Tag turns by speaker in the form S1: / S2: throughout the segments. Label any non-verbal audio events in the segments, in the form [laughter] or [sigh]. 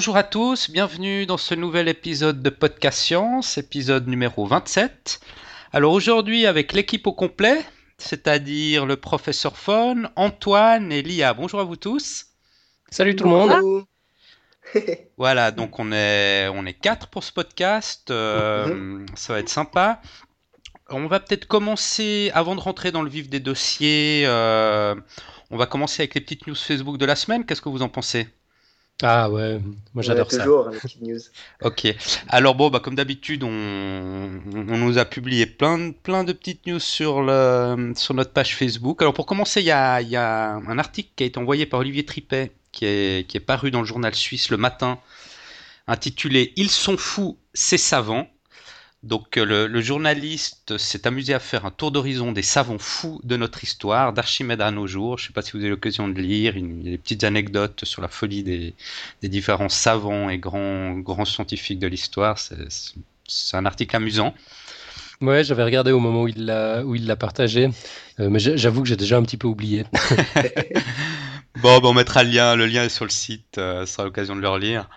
S1: bonjour à tous, bienvenue dans ce nouvel épisode de Podcast Science, épisode numéro 27. Alors aujourd'hui avec l'équipe au complet, c'est-à-dire le professeur Fon, Antoine et Lia. Bonjour à vous tous.
S2: Salut tout le monde. [laughs]
S1: voilà, donc on est on est quatre pour ce podcast, euh, mhm. ça va être sympa. On va peut-être commencer avant de rentrer dans le vif des dossiers. Euh, on va commencer avec les petites news Facebook de la semaine. Qu'est-ce que vous en pensez?
S2: Ah ouais, moi j'adore ça.
S3: Toujours, les petites news. [laughs]
S1: ok. Alors bon, bah, comme d'habitude, on, nous a publié plein, plein de petites news sur, le, sur notre page Facebook. Alors pour commencer, il y a, y a, un article qui a été envoyé par Olivier Tripet, qui est, qui est paru dans le journal suisse le matin, intitulé Ils sont fous, c'est savants. Donc euh, le, journaliste s'est amusé à faire un tour d'horizon des savants fous de notre histoire, d'Archimède à nos jours. Je ne sais pas si vous avez l'occasion de lire, il y a des petites anecdotes sur la folie des, différents savants et grands, grands scientifiques de l'histoire. C'est un article amusant.
S2: Ouais, j'avais regardé au moment où il l'a où il l'a partagé, euh, mais j'avoue que j'ai déjà un petit peu oublié. [laughs]
S1: bon, on mettra le lien. Le lien est sur le site. Euh, ça sera l'occasion de le relire.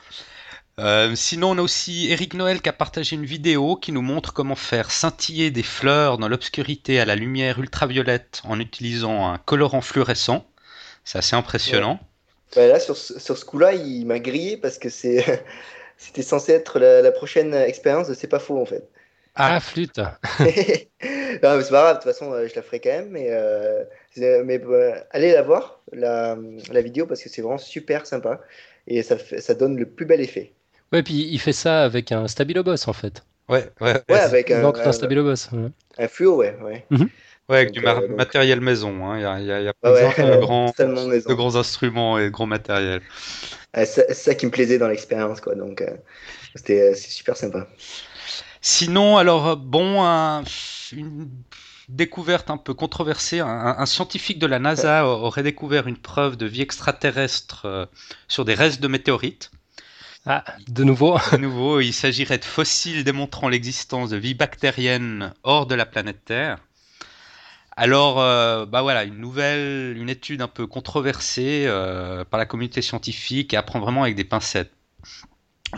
S1: Euh, sinon, on a aussi Eric Noël qui a partagé une vidéo qui nous montre comment faire scintiller des fleurs dans l'obscurité à la lumière ultraviolette en utilisant un colorant fluorescent. C'est assez impressionnant.
S3: Bah là, sur, sur ce coup-là, il m'a grillé parce que c'est, [laughs] c'était censé être la, prochaine expérience de C'est pas faux en fait.
S2: Ah, flûte [laughs]
S3: C'est pas grave, de toute façon, euh, je la ferai quand même. Mais, euh, mais allez la voir, la, la vidéo, parce que c'est vraiment super sympa. Et ça, ça donne le plus bel effet.
S2: Ouais, puis il fait ça avec un Stabiloboss en fait.
S1: Ouais, ouais.
S3: ouais avec un,
S2: un, un Stabiloboss.
S3: Ouais. Un fluo, ouais. ouais.
S1: Mhm. Ouais, avec du euh, matériel maison. Hein. Il y a, il y a, y a pas de, [laughs] grands, de grands instruments et de gros matériel.
S3: c'est ça qui me plaisait dans l'expérience, quoi. Donc, euh, c'était euh, c'est super sympa.
S1: Sinon, alors, bon, un, une découverte un peu controversée. Un, un, scientifique de la NASA aurait découvert une preuve de vie extraterrestre sur des restes de météorites.
S2: Ah, de nouveau [laughs]
S1: De nouveau, il s'agirait de fossiles démontrant l'existence de vie bactérienne hors de la planète Terre. Alors, euh, bah voilà, une nouvelle, une étude un peu controversée euh, par la communauté scientifique et apprend vraiment avec des pincettes.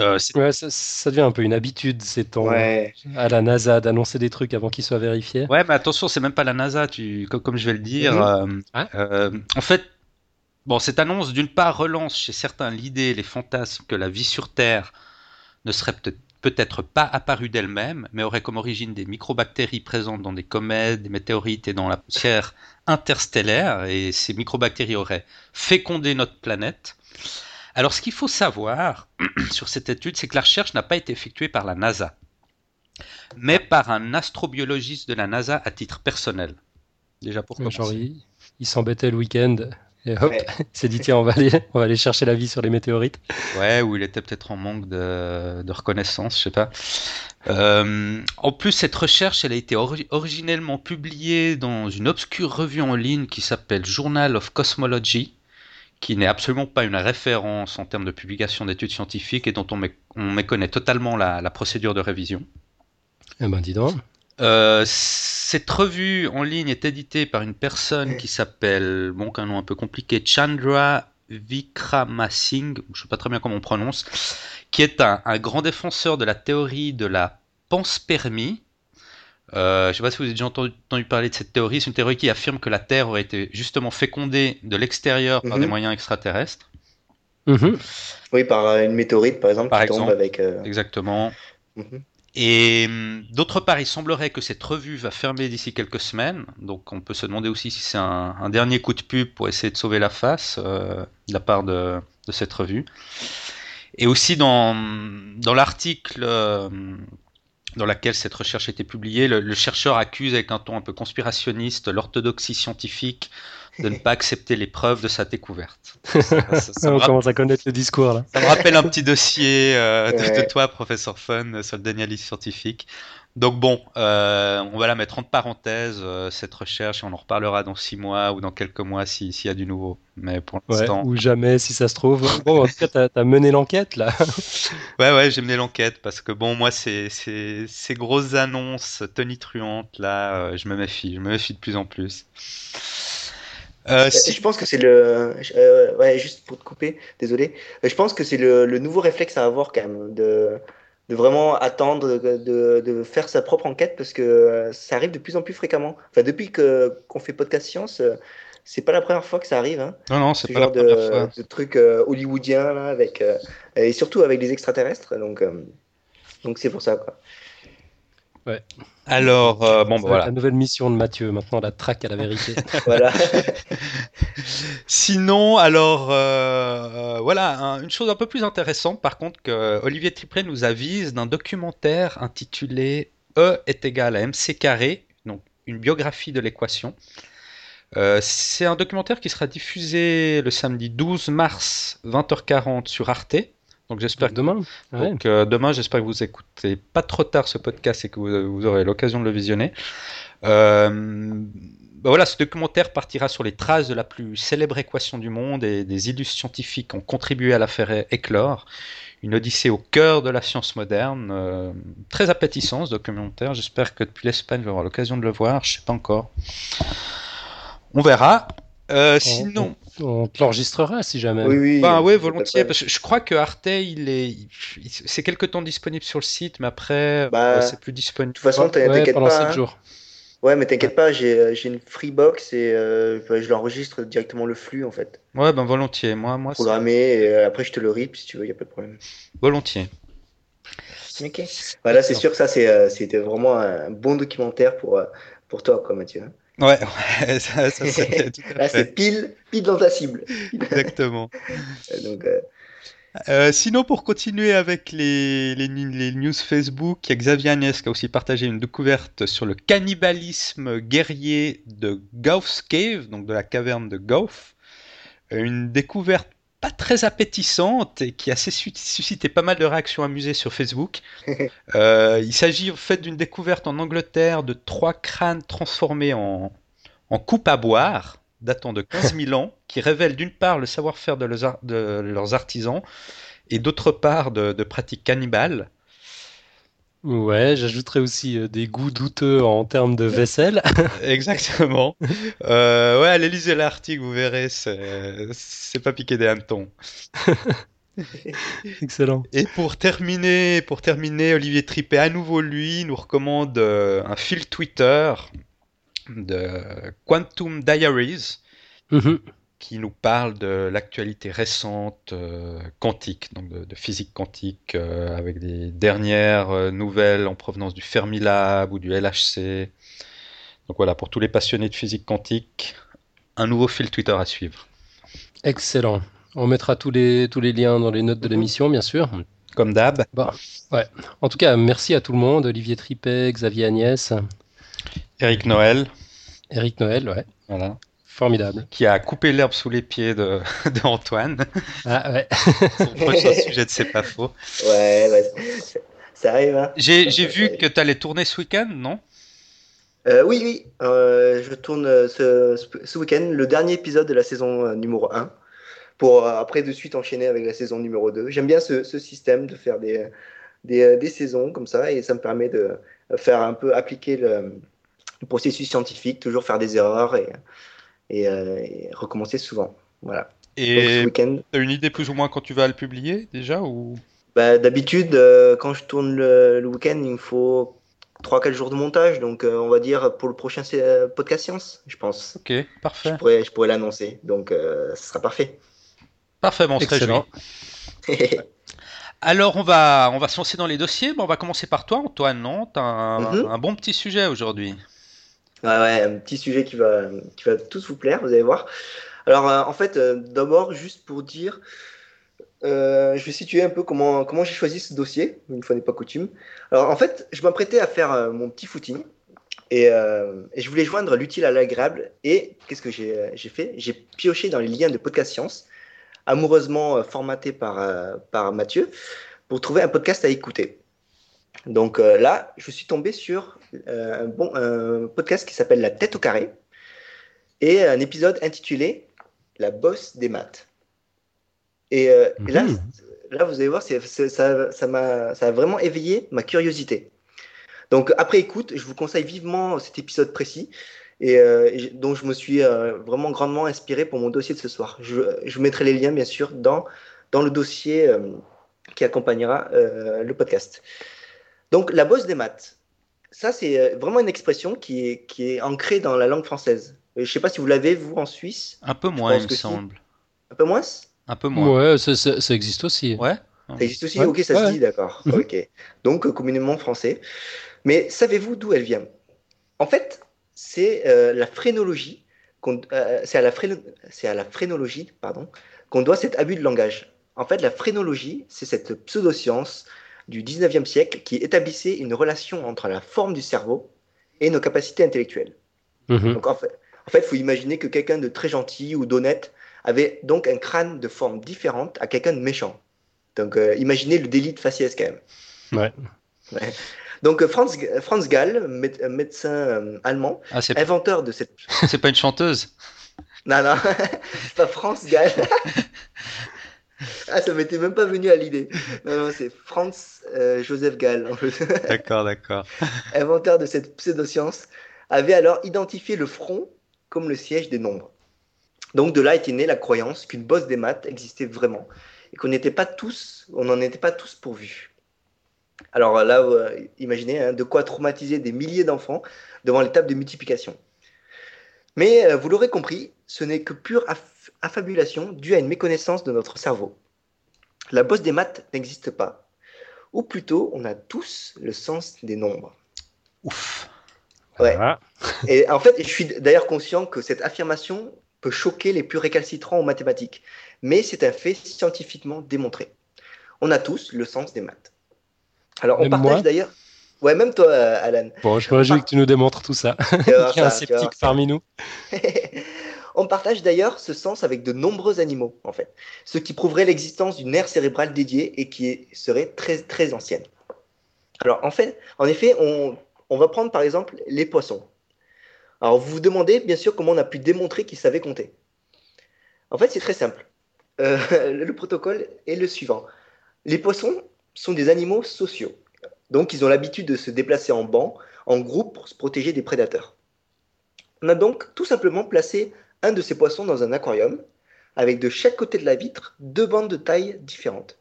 S2: Euh, ouais, ça, devient un peu une habitude, c'est temps à la NASA d'annoncer des trucs avant qu'ils soient vérifiés.
S1: Ouais, mais attention, c'est même pas la NASA, tu, comme, je vais le dire. Mhm. Ah. en fait, Bon, cette annonce, d'une part, relance chez certains l'idée et les fantasmes que la vie sur Terre ne serait peut-être pas apparue d'elle-même, mais aurait comme origine des microbactéries présentes dans des comètes, des météorites et dans la poussière interstellaire, et ces microbactéries auraient fécondé notre planète. Alors, ce qu'il faut savoir [clears throat] sur cette étude, c'est que la recherche n'a pas été effectuée par la NASA, mais par un astrobiologiste de la NASA à titre personnel.
S2: Déjà pour commencer. il s'embêtait le week-end et hop, il [laughs] s'est dit tiens, on va, aller, on va aller chercher la vie sur les météorites.
S1: Ouais, ou il était peut-être en manque de, de, reconnaissance, je sais pas. Euh, en plus, cette recherche, elle a été originellement publiée dans une obscure revue en ligne qui s'appelle Journal of Cosmology, qui n'est absolument pas une référence en termes de publication d'études scientifiques et dont on, on méconnaît totalement la, la procédure de révision.
S2: Eh ben, dis donc.
S1: Euh, cette revue en ligne est éditée par une personne qui s'appelle, bon, un nom un peu compliqué, Chandra Vikramasinghe, je ne sais pas très bien comment on prononce, qui est un, grand défenseur de la théorie de la panspermie. Euh, je ne sais pas si vous avez déjà entendu, parler de cette théorie. C'est une théorie qui affirme que la Terre aurait été justement fécondée de l'extérieur par des mhm. moyens extraterrestres.
S3: Mhm. Oui, par une météorite, par exemple,
S1: par qui tombe avec. Euh, Exactement. Mhm. Et hum, d'autre part, il semblerait que cette revue va fermer d'ici quelques semaines. Donc on peut se demander aussi si c'est un, dernier coup de pub pour essayer de sauver la face euh, de la part de, cette revue. Et aussi dans, dans l'article euh, dans lequel cette recherche a été publiée, le, chercheur accuse avec un ton un peu conspirationniste l'orthodoxie scientifique de ne pas accepter les preuves de sa découverte. [laughs]
S2: On commence à connaître le discours là.
S1: Ça me rappelle un petit dossier euh, de, toi, professeur Fun, sur le dénialisme scientifique. Donc bon, euh, on va la mettre entre parenthèses, euh, cette recherche, et on en reparlera dans six mois ou dans quelques mois s'il y a du nouveau. Mais pour l'instant...
S2: ou jamais si ça se trouve. Bon, en tout cas, t'as as mené l'enquête là. [laughs]
S1: ouais, ouais, j'ai mené l'enquête parce que bon, moi, ces, ces, ces grosses annonces tonitruantes là, je me méfie, je me méfie de plus en plus.
S3: Si... Je pense que c'est le. ouais, juste pour te couper, désolé. Je pense que c'est le, le, nouveau réflexe à avoir quand même de, de vraiment attendre, de, de, faire sa propre enquête parce que ça arrive de plus en plus fréquemment. Enfin, depuis que qu'on fait podcast science, c'est pas la première fois que ça arrive. Hein.
S1: Non, non, c'est pas la première de, fois.
S3: de trucs euh, hollywoodiens là, avec euh, et surtout avec des extraterrestres. Donc, euh, donc c'est pour ça quoi.
S2: Ouais.
S1: Alors, bon, bah, voilà.
S2: La nouvelle mission de Mathieu, maintenant la traque à la vérité. [laughs] [laughs]
S3: voilà. [laughs]
S1: Sinon, alors, voilà, une chose un peu plus intéressante, par contre, que Olivier Tripré nous avise d'un documentaire intitulé E est égal à mc carré, donc une biographie de l'équation. Euh, c'est un documentaire qui sera diffusé le samedi 12 mars 20h40 sur Arte. Donc j'espère
S2: demain.
S1: Donc euh, demain, j'espère que vous écoutez pas trop tard ce podcast et que vous, aurez l'occasion de le visionner. Euh, bah voilà, ce documentaire partira sur les traces de la plus célèbre équation du monde et des illustres scientifiques ont contribué à la faire éclore. Une odyssée au cœur de la science moderne. très appétissant ce documentaire. J'espère que depuis l'Espagne, je vais avoir l'occasion de le voir. Je sais pas encore. On verra. Euh, sinon.
S2: On, te l'enregistrera si jamais.
S3: Oui, oui.
S1: Bah, ouais, volontiers. Parce que je crois que Arte, il est, c'est quelque temps disponible sur le site, mais après, bah, c'est plus disponible. De
S3: toute façon, t'inquiète
S2: pas. 7
S3: hein.
S2: jours.
S3: Ouais, mais t'inquiète pas, j'ai une Freebox et euh, je l'enregistre directement le flux en fait.
S1: Ouais, ben volontiers. Moi, moi.
S3: Programmé et euh, après je te le rip si tu veux, y a pas de problème.
S1: Volontiers.
S3: Ok. Voilà, c'est sûr que ça, c'était vraiment un bon documentaire pour, pour toi, quoi, Mathieu.
S1: Ouais, ouais [laughs] ça, ça [laughs]
S3: Là, c'est pile, pile dans ta cible.
S1: Exactement. [laughs]
S3: Donc, euh...
S1: Euh, sinon, pour continuer avec les, les, les, news Facebook, il y a Xavier Agnès qui a aussi partagé une découverte sur le cannibalisme guerrier de Gauff's Cave, donc de la caverne de Gauff. Une découverte pas très appétissante et qui a suscité pas mal de réactions amusées sur Facebook. [laughs] Euh, il s'agit en fait d'une découverte en Angleterre de trois crânes transformés en, en coupe à boire datant de 15 000 ans, qui révèlent d'une part le savoir-faire de, de, leurs artisans et d'autre part de, de pratiques cannibales.
S2: Ouais, j'ajouterais aussi euh, des goûts douteux en termes de vaisselle. [laughs]
S1: Exactement. Euh, ouais, allez lisez l'article, vous verrez, c'est pas piqué des hannetons. [laughs]
S2: Excellent.
S1: Et pour terminer, pour terminer, Olivier Trippet, à nouveau lui, nous recommande euh, un fil Twitter de Quantum Diaries. Mm-hmm qui nous parle de l'actualité récente euh, quantique, donc de, physique quantique, euh, avec des dernières euh, nouvelles en provenance du Fermilab ou du LHC. Donc voilà, pour tous les passionnés de physique quantique, un nouveau fil Twitter à suivre.
S2: Excellent. On mettra tous les, tous les liens dans les notes de l'émission, bien sûr.
S1: Comme d'hab.
S2: Bon, ouais. En tout cas, merci à tout le monde. Olivier Tripet, Xavier Agnès.
S1: Eric Noël.
S2: Eric Noël, ouais.
S1: Voilà.
S2: Formidable.
S1: Qui a coupé l'herbe sous les pieds de, [laughs] Antoine.
S2: Ah ouais.
S1: Son prochain sujet de C'est pas faux.
S3: Ouais, ouais ça arrive. Hein.
S1: J'ai vu que tu allais tourner ce week-end, non?
S3: Euh, Oui, oui. Euh, je tourne euh, ce, ce week-end le dernier épisode de la saison numéro 1 pour après de suite enchaîner avec la saison numéro 2. J'aime bien ce, ce, système de faire des, des, des, saisons comme ça et ça me permet de faire un peu appliquer le, le processus scientifique, toujours faire des erreurs et euh, et, recommencer souvent. Voilà.
S1: Et tu as une idée plus ou moins quand tu vas le publier déjà ou?
S3: Bah, D'habitude, euh, quand je tourne le, week-end, il me faut 3-4 jours de montage, donc euh, on va dire pour le prochain podcast science, je pense.
S1: Ok, parfait.
S3: Je pourrais, je pourrais l'annoncer, donc ce sera parfait.
S1: Parfait, bon, Excellent. [laughs] Alors on va, on va se lancer dans les dossiers. Bon, on va commencer par toi, Antoine. Non, as un, un bon petit sujet aujourd'hui.
S3: Un petit sujet qui va, qui va tous vous plaire, vous allez voir. Alors, euh, en fait, euh, d'abord, juste pour dire, euh, je vais situer un peu comment, comment j'ai choisi ce dossier, une fois n'est pas coutume. Alors, en fait, je m'apprêtais à faire mon petit footing et, et, je voulais joindre l'utile à l'agréable. Et qu'est-ce que j'ai fait? J'ai pioché dans les liens de Podcast Science, amoureusement formaté par, par Mathieu, pour trouver un podcast à écouter. Donc euh, là, je suis tombé sur euh, un, bon, un podcast qui s'appelle La tête au carré et un épisode intitulé La bosse des maths. Et, euh, là, mhm. là, vous allez voir, ça, ça, ça a vraiment éveillé ma curiosité. Donc après écoute, je vous conseille vivement cet épisode précis. et, euh, dont je me suis euh, vraiment grandement inspiré pour mon dossier de ce soir. Je, je mettrai les liens, bien sûr, dans, dans le dossier qui accompagnera le podcast. Donc, la bosse des maths, ça, c'est vraiment une expression qui est, qui est ancrée dans la langue française. Je ne sais pas si vous l'avez, vous, en Suisse.
S1: Un peu moins, il me semble.
S3: Un peu moins?
S1: Un peu moins.
S2: Ouais, ça, ça, existe aussi.
S1: Ouais.
S3: Ça existe aussi? Ok, ça se dit, d'accord. Mhm. Ok. Donc, communément français. Mais savez-vous d'où elle vient? En fait, c'est euh, la phrénologie. Euh, c'est à la, à la phrénologie pardon, qu'on doit cet abus de langage. En fait, la phrénologie, c'est cette pseudoscience du 19e siècle qui établissait une relation entre la forme du cerveau et nos capacités intellectuelles. Mhm. Donc, en fait, en fait, il faut imaginer que quelqu'un de très gentil ou d'honnête avait donc un crâne de forme différente à quelqu'un de méchant. Donc, euh, imaginez le délit de faciès quand
S2: même.
S3: Ouais. Donc, euh, Franz, Franz Gall, médecin euh, allemand, ah, inventeur de cette.
S1: C'est pas une chanteuse [laughs]
S3: Non, non, [laughs] pas Franz Gall. [laughs] [laughs] ah, ça m'était même pas venu à l'idée. Non, non, c'est Franz Joseph Gall. [laughs]
S1: d'accord, d'accord. [laughs]
S3: inventeur de cette pseudoscience, avait alors identifié le front comme le siège des nombres. Donc de là était née la croyance qu'une bosse des maths existait vraiment et qu'on n'était pas tous, on n'en était pas tous pourvus. Alors là, euh, imaginez hein, de quoi traumatiser des milliers d'enfants devant l'étape de multiplication. Mais euh, vous l'aurez compris, ce n'est que pure affabulation due à une méconnaissance de notre cerveau. La bosse des maths n'existe pas. Ou plutôt, on a tous le sens des nombres.
S1: Ouf.
S3: Ouais. [laughs] Et en fait, je suis d'ailleurs conscient que cette affirmation peut choquer les plus récalcitrants aux mathématiques, mais c'est un fait scientifiquement démontré. On a tous le sens des maths. Alors, on partage d'ailleurs. Ouais, même toi, euh, Alan.
S2: Bon, je me réjouis que tu nous démontres tout ça. [laughs] [laughs] Il y a un sceptique parmi nous.
S3: On partage d'ailleurs ce sens avec de nombreux animaux, en fait, ce qui prouverait l'existence d'une aire cérébrale dédiée et qui serait très, très ancienne. Alors, en fait, en effet, on va prendre par exemple les poissons. Alors vous vous demandez bien sûr comment on a pu démontrer qu'ils savaient compter. En fait, c'est très simple. Euh, [laughs] le protocole est le suivant. Les poissons sont des animaux sociaux. Donc ils ont l'habitude de se déplacer en banc, en groupe pour se protéger des prédateurs. On a donc tout simplement placé un de ces poissons dans un aquarium, avec de chaque côté de la vitre deux bandes de taille différentes.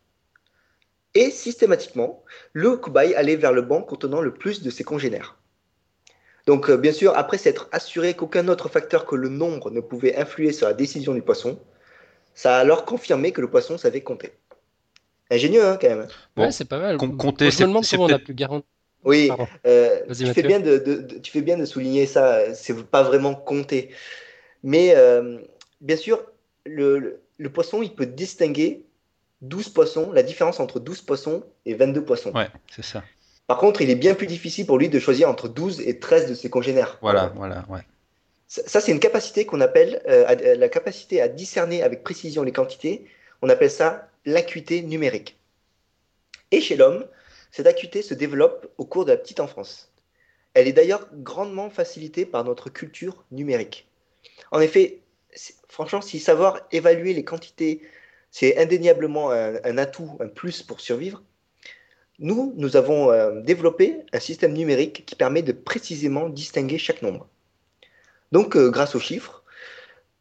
S3: Et systématiquement, le cobaye allait vers le banc contenant le plus de ses congénères. Donc, euh, bien sûr, après s'être assuré qu'aucun autre facteur que le nombre ne pouvait influer sur la décision du poisson, ça a alors confirmé que le poisson savait compter. Ingénieux, hein, quand même.
S2: ouais, c'est pas mal.
S1: compter,
S2: c'est comment on a pu garantir.
S3: Oui, euh, tu, fais bien de, tu fais bien de souligner ça. C'est pas vraiment compter. Mais euh, bien sûr, le, le, poisson, il peut distinguer 12 poissons, la différence entre 12 poissons et 22 poissons.
S1: Ouais, c'est ça.
S3: Par contre, il est bien plus difficile pour lui de choisir entre 12 et 13 de ses congénères.
S1: Voilà, voilà, ouais.
S3: Ça, c'est une capacité qu'on appelle euh, euh, la capacité à discerner avec précision les quantités. On appelle ça l'acuité numérique. Et chez l'homme, cette acuité se développe au cours de la petite enfance. Elle est d'ailleurs grandement facilitée par notre culture numérique. En effet, franchement, si savoir évaluer les quantités c'est indéniablement un, atout, un plus pour survivre. Nous, nous avons euh, développé un système numérique qui permet de précisément distinguer chaque nombre. Donc, euh, grâce aux chiffres,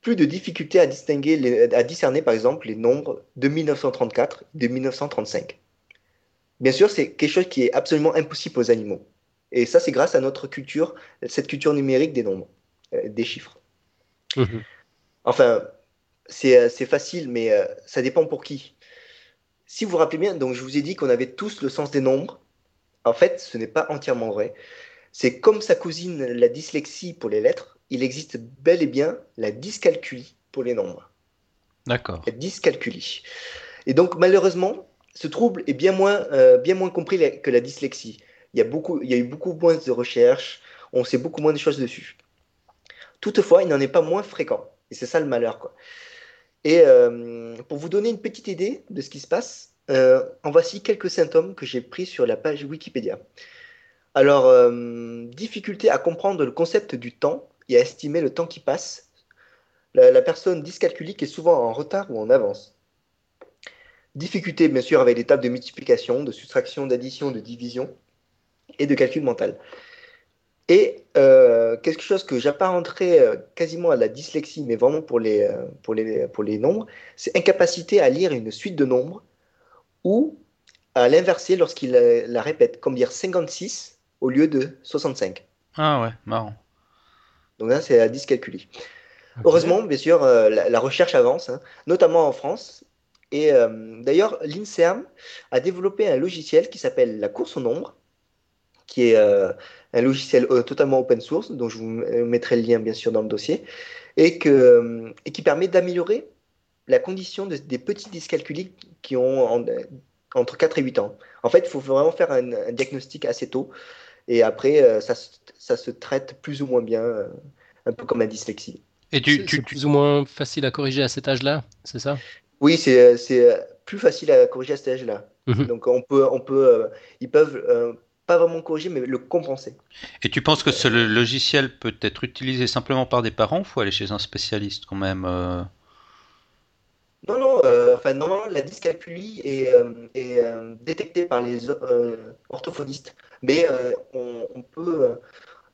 S3: plus de difficultés à, distinguer à discerner, par exemple, les nombres de 1934 et de 1935. Bien sûr, c'est quelque chose qui est absolument impossible aux animaux. Et ça, c'est grâce à notre culture, cette culture numérique des nombres, euh, des chiffres. Mmh enfin, euh, c'est facile, mais euh, ça dépend pour qui. Si vous vous rappelez bien, donc je vous ai dit qu'on avait tous le sens des nombres. En fait, ce n'est pas entièrement vrai. C'est comme sa cousine la dyslexie pour les lettres, il existe bel et bien la dyscalculie pour les nombres.
S1: D'accord.
S3: La dyscalculie. Et donc, malheureusement, ce trouble est bien moins, euh, bien moins compris que la dyslexie. Il y, a beaucoup, il y a eu beaucoup moins de recherches, on sait beaucoup moins de choses dessus. Toutefois, il n'en est pas moins fréquent. Et c'est ça le malheur. Et euh, pour vous donner une petite idée de ce qui se passe, euh, en voici quelques symptômes que j'ai pris sur la page Wikipédia. Alors, euh, difficulté à comprendre le concept du temps et à estimer le temps qui passe. La, personne dyscalculique est souvent en retard ou en avance. Difficulté, bien sûr, avec les tables de multiplication, de soustraction, d'addition, de division et de calcul mental. Et euh, quelque chose que j'apparenterais euh, quasiment à la dyslexie, mais vraiment pour les, euh, pour les, pour les nombres, c'est incapacité à lire une suite de nombres ou à l'inverser lorsqu'il la répète, comme dire 56 au lieu de 65.
S1: Ah ouais, marrant.
S3: Donc là, c'est la dyscalculie. Heureusement, bien sûr, la, recherche avance, hein, notamment en France. Et d'ailleurs, l'INSERM a développé un logiciel qui s'appelle la course au nombre, qui est un logiciel euh, totalement open source, dont je vous mettrai le lien bien sûr dans le dossier, et, que, euh, et qui permet d'améliorer la condition des petits dyscalculiques qui ont entre 4 et 8 ans. En fait, il faut vraiment faire un, diagnostic assez tôt, et après, euh, ça, ça, se traite plus ou moins bien, un peu comme la dyslexie.
S2: Et tu, tu, plus ou moins facile à corriger à cet âge-là, c'est ça?
S3: Oui, c'est plus facile à corriger à cet âge-là. Mhm. Donc on peut, on peut, ils peuvent pas vraiment corriger, mais le compenser.
S1: Et tu penses que ce logiciel peut être utilisé simplement par des parents ou faut aller chez un spécialiste quand même euh?
S3: Non, non, euh, enfin, normalement, la dyscalculie est, euh, est détectée par les orthophonistes, mais on, peut.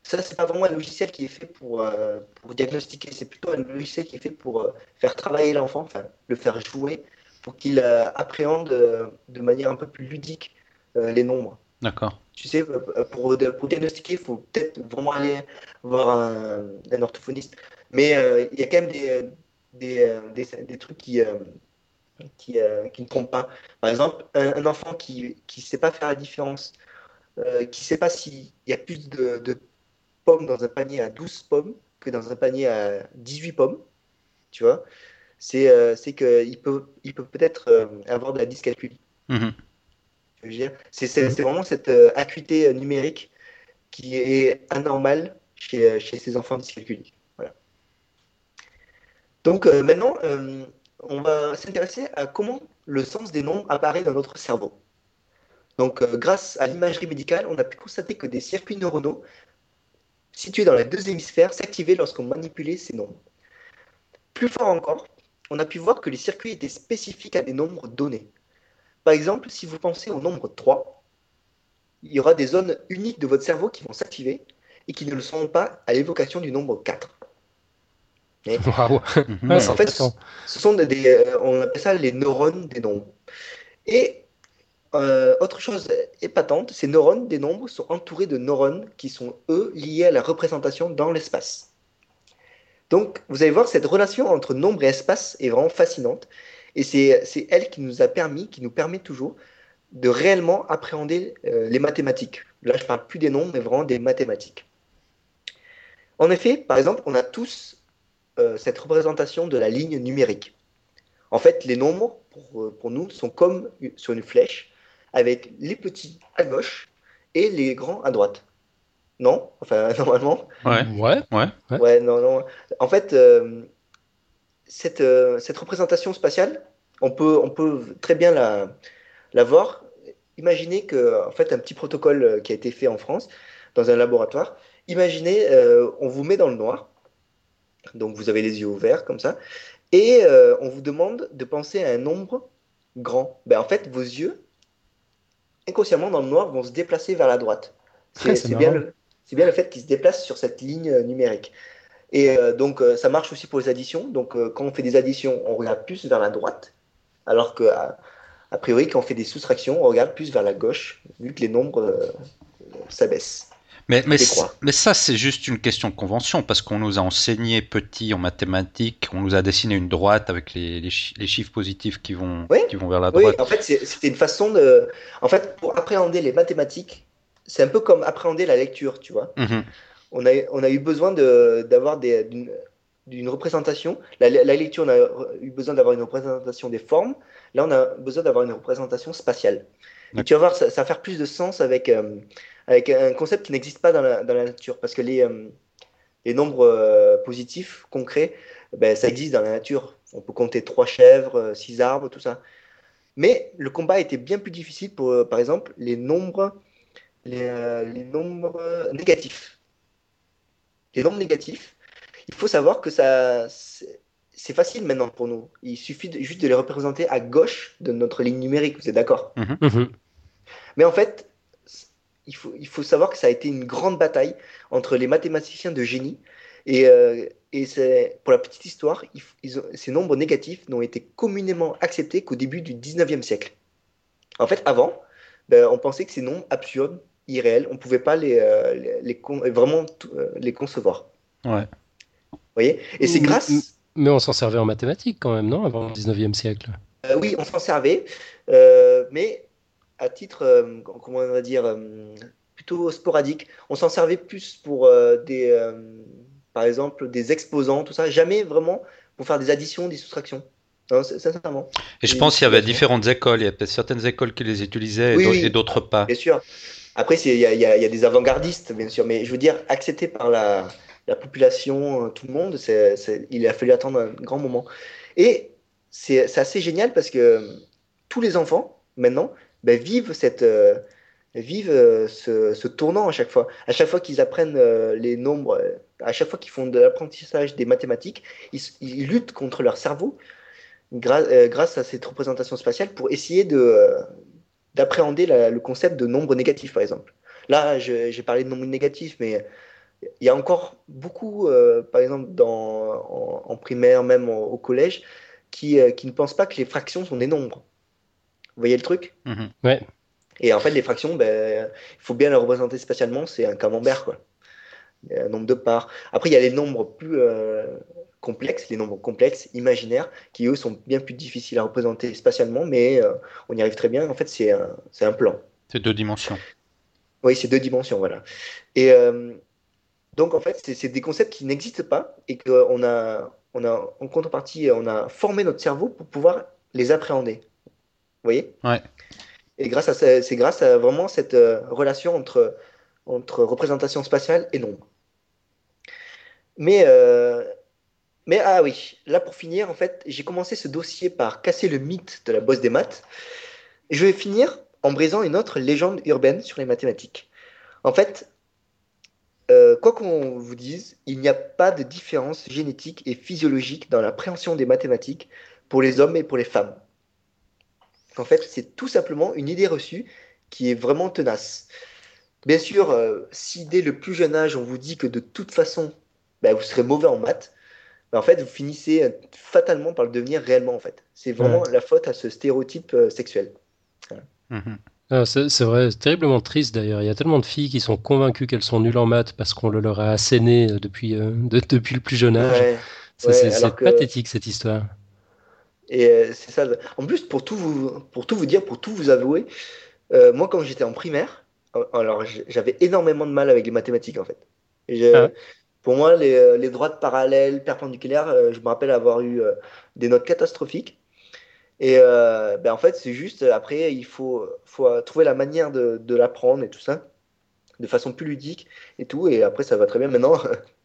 S3: ça, c'est pas vraiment un logiciel qui est fait pour, pour diagnostiquer, c'est plutôt un logiciel qui est fait pour faire travailler l'enfant, enfin, le faire jouer, pour qu'il appréhende de manière un peu plus ludique les nombres.
S1: D'accord
S3: tu sais, euh, pour, pour diagnostiquer, il faut peut-être vraiment aller voir un, orthophoniste. Mais euh, il y a quand même des, des, euh, des, trucs qui, qui, qui, ne trompent pas. Par exemple, un, enfant qui ne sait pas faire la différence, qui ne sait pas s'il y a plus de, de, pommes dans un panier à 12 pommes que dans un panier à 18 pommes, tu vois, c'est qu'il peut il peut peut-être avoir de la dyscalculie. Mmh c'est vraiment cette euh, acuité euh, numérique qui est anormale chez, euh, ces enfants dyscalculiques. Voilà. Donc maintenant, on va s'intéresser à comment le sens des nombres apparaît dans notre cerveau. Donc, grâce à l'imagerie médicale, on a pu constater que des circuits neuronaux situés dans les deux hémisphères s'activaient lorsqu'on manipulait ces nombres. Plus fort encore, on a pu voir que les circuits étaient spécifiques à des nombres donnés. Par exemple, si vous pensez au nombre 3, il y aura des zones uniques de votre cerveau qui vont s'activer et qui ne le seront pas à l'évocation du nombre 4. [laughs] en fait, ce sont des, euh, on appelle ça les neurones des nombres. Et euh, autre chose épatante, ces neurones des nombres sont entourés de neurones qui sont, eux, liés à la représentation dans l'espace. Donc, vous allez voir, cette relation entre nombre et espace est vraiment fascinante. Et c'est elle qui nous a permis, qui nous permet toujours de réellement appréhender euh, les mathématiques. Là, je parle plus des nombres, mais vraiment des mathématiques. En effet, par exemple, on a tous euh, cette représentation de la ligne numérique. En fait, les nombres, pour, euh, pour, nous, sont comme sur une flèche, avec les petits à gauche et les grands à droite. Non? Enfin, [laughs] normalement?
S1: Ouais, ouais,
S3: ouais. Ouais, non, non. En fait, euh, cette, représentation spatiale, on peut, on peut très bien la, la voir. Imaginez que, en fait, un petit protocole euh, qui a été fait en France, dans un laboratoire, imaginez, euh, on vous met dans le noir, donc vous avez les yeux ouverts comme ça, et on vous demande de penser à un nombre grand. Ben, en fait, vos yeux, inconsciemment dans le noir, vont se déplacer vers la droite. C'est bien, bien le fait qu'ils se déplacent sur cette ligne numérique. Et euh, donc, euh, ça marche aussi pour les additions. Donc, euh, quand on fait des additions, on regarde plus vers la droite, alors que, a, priori, quand on fait des soustractions, on regarde plus vers la gauche, vu que les nombres s'abaissent.
S1: Mais, mais, mais, ça, c'est juste une question de convention, parce qu'on nous a enseigné petit en mathématiques, on nous a dessiné une droite avec les, les, chiffres positifs qui vont, qui vont vers la droite.
S3: Oui, en fait, c'était une façon de. En fait, pour appréhender les mathématiques, c'est un peu comme appréhender la lecture, tu vois. Mm on a, eu besoin d'avoir d'une représentation. La, lecture, on a eu besoin d'avoir une représentation des formes. Là, on a besoin d'avoir une représentation spatiale. Tu vas voir, ça, va faire plus de sens avec, euh, avec un concept qui n'existe pas dans la, nature. Parce que les, euh, nombres euh, positifs, concrets, ben, ça existe dans la nature. On peut compter trois chèvres, six arbres, tout ça. Mais le combat était bien plus difficile pour, par exemple, les nombres négatifs les nombres négatifs, il faut savoir que ça, c'est facile maintenant pour nous. Il suffit juste de les représenter à gauche de notre ligne numérique, vous êtes d'accord?
S1: Mhm. Mhm.
S3: Mais en fait, il faut, il faut savoir que ça a été une grande bataille entre les mathématiciens de génie. Et, euh, et c'est, pour la petite histoire, ces nombres négatifs n'ont été communément acceptés qu'au début du 19e siècle. En fait, avant, ben, on pensait que ces nombres absurdes, irréels, on ne pouvait pas les, euh, les, vraiment euh, les concevoir.
S2: Ouais.
S3: Vous voyez? Et c'est grâce.
S2: Mais on s'en servait en mathématiques quand même, non? Avant le 19e siècle.
S3: oui, on s'en servait. mais à titre, euh, comment on va dire, euh, plutôt sporadique. On s'en servait plus pour euh, des, par exemple, des exposants, tout ça. Jamais vraiment pour faire des additions, des soustractions. Non, sincèrement.
S1: Et je pense qu'il y avait différentes écoles. Il y a peut-être certaines écoles qui les utilisaient et d'autres pas.
S3: Bien sûr. Après, il y, a des avant-gardistes, bien sûr. Mais je veux dire, accepté par la, la population, tout le monde, il a fallu attendre un grand moment. Et c'est assez génial parce que tous les enfants, maintenant, ben, vivent, cette, euh, vivent euh, ce, tournant à chaque fois. À chaque fois qu'ils apprennent euh, les nombres, à chaque fois qu'ils font de l'apprentissage des mathématiques, ils, ils, luttent contre leur cerveau grâce à cette représentation spatiale pour essayer de d'appréhender le concept de nombre négatif, par exemple. Là, j'ai parlé de nombre négatif, mais il y a encore beaucoup, par exemple, dans, en, primaire, même au, collège, qui, qui, ne pensent pas que les fractions sont des nombres. Vous voyez le truc?
S2: Mhm. Ouais.
S3: Et en fait, les fractions, ben, il faut bien les représenter spatialement, c'est un camembert, quoi. Un nombre de parts. Après, il y a les nombres plus euh, complexes, les nombres complexes, imaginaires, qui eux sont bien plus difficiles à représenter spatialement, mais euh, on y arrive très bien. En fait, c'est un, un, plan.
S1: C'est deux dimensions.
S3: Oui, c'est deux dimensions, voilà. Et euh, donc, en fait, c'est des concepts qui n'existent pas et qu'on a, on a, en contrepartie, on a formé notre cerveau pour pouvoir les appréhender. Vous voyez?
S1: Ouais.
S3: Et grâce à c'est grâce à vraiment cette euh, relation entre, entre représentation spatiale et nombre. Mais, euh, mais ah oui, là pour finir, en fait, j'ai commencé ce dossier par casser le mythe de la bosse des maths. Je vais finir en brisant une autre légende urbaine sur les mathématiques. En fait, euh, quoi qu'on vous dise, il n'y a pas de différence génétique et physiologique dans l'appréhension des mathématiques pour les hommes et pour les femmes. En fait, c'est tout simplement une idée reçue qui est vraiment tenace. Bien sûr, euh, si dès le plus jeune âge, on vous dit que de toute façon, bah, vous serez mauvais en maths, en fait, vous finissez euh, fatalement par le devenir réellement. En fait, c'est vraiment la faute à ce stéréotype euh, sexuel.
S2: Mhm. Ah, c'est vrai, c'est terriblement triste d'ailleurs. Il y a tellement de filles qui sont convaincues qu'elles sont nulles en maths parce qu'on le leur a asséné depuis, [laughs] depuis le plus jeune âge. c'est pathétique cette histoire.
S3: Et euh, c'est ça. En plus, pour tout vous, pour tout vous dire, pour tout vous avouer, euh, moi, quand j'étais en primaire, alors j'avais énormément de mal avec les mathématiques en fait. Ah pour moi, les, euh, les, droites parallèles, perpendiculaires, je me rappelle avoir eu des notes catastrophiques. Et ben, en fait, c'est juste, après, il faut, faut trouver la manière de, de l'apprendre et tout ça, de façon plus ludique et tout. Et après, ça va très bien. Maintenant,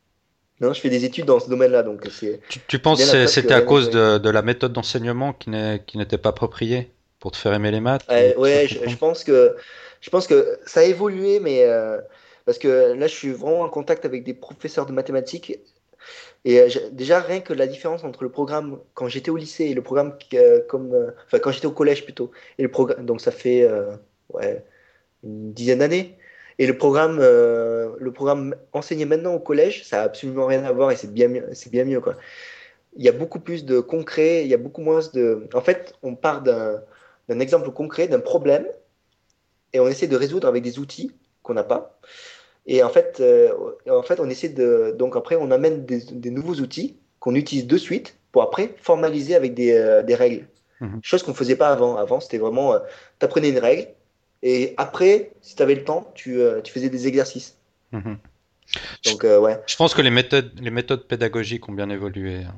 S3: [laughs] non, je fais des études dans ce domaine-là, donc c'est.
S1: Tu, penses que c'était à cause de, la méthode d'enseignement qui n'était pas appropriée pour te faire aimer les maths?
S3: Ouais, je, pense que je pense que ça a évolué, mais euh, parce que là, je suis vraiment en contact avec des professeurs de mathématiques. Et euh, déjà, rien que la différence entre le programme quand j'étais au lycée et le programme euh, comme. enfin, quand j'étais au collège plutôt. Et le programme. Donc, ça fait ouais, une dizaine d'années. Et le programme, euh, le programme enseigné maintenant au collège, ça a absolument rien à voir et c'est bien mieux, c'est bien mieux quoi. Il y a beaucoup plus de concret, il y a beaucoup moins de. En fait, on part d'un exemple concret, d'un problème, et on essaie de résoudre avec des outils qu'on n'a pas. Et en fait, euh, en fait, on essaie de. Donc après, on amène des, des, nouveaux outils qu'on utilise de suite pour après formaliser avec des, euh, des règles. Mmh. Chose qu'on ne faisait pas avant. Avant, c'était vraiment. tu apprenais une règle, et après, si tu avais le temps, tu, euh, tu, faisais des exercices.
S1: Mhm. Donc, euh, ouais. Je pense que les méthodes, les méthodes pédagogiques ont bien évolué hein,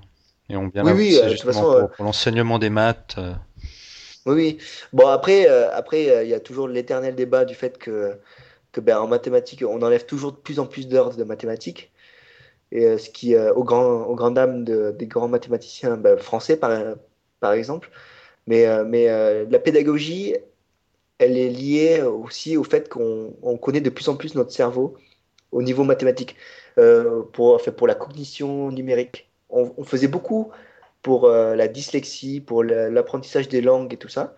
S1: et ont bien
S3: oui, oui, euh,
S1: façon, pour, l'enseignement des maths.
S3: Oui, oui. Bon, après, après, il y a toujours l'éternel débat du fait que, que ben, en mathématiques, on enlève toujours de plus en plus d'heures de mathématiques. Et ce qui, au grand, au grand dam des grands mathématiciens ben, français, par, par exemple. Mais, mais la pédagogie, elle est liée aussi au fait qu'on connaît de plus en plus notre cerveau au niveau mathématique, euh, pour, pour la cognition numérique. On, faisait beaucoup pour euh, la dyslexie, pour l'apprentissage des langues et tout ça.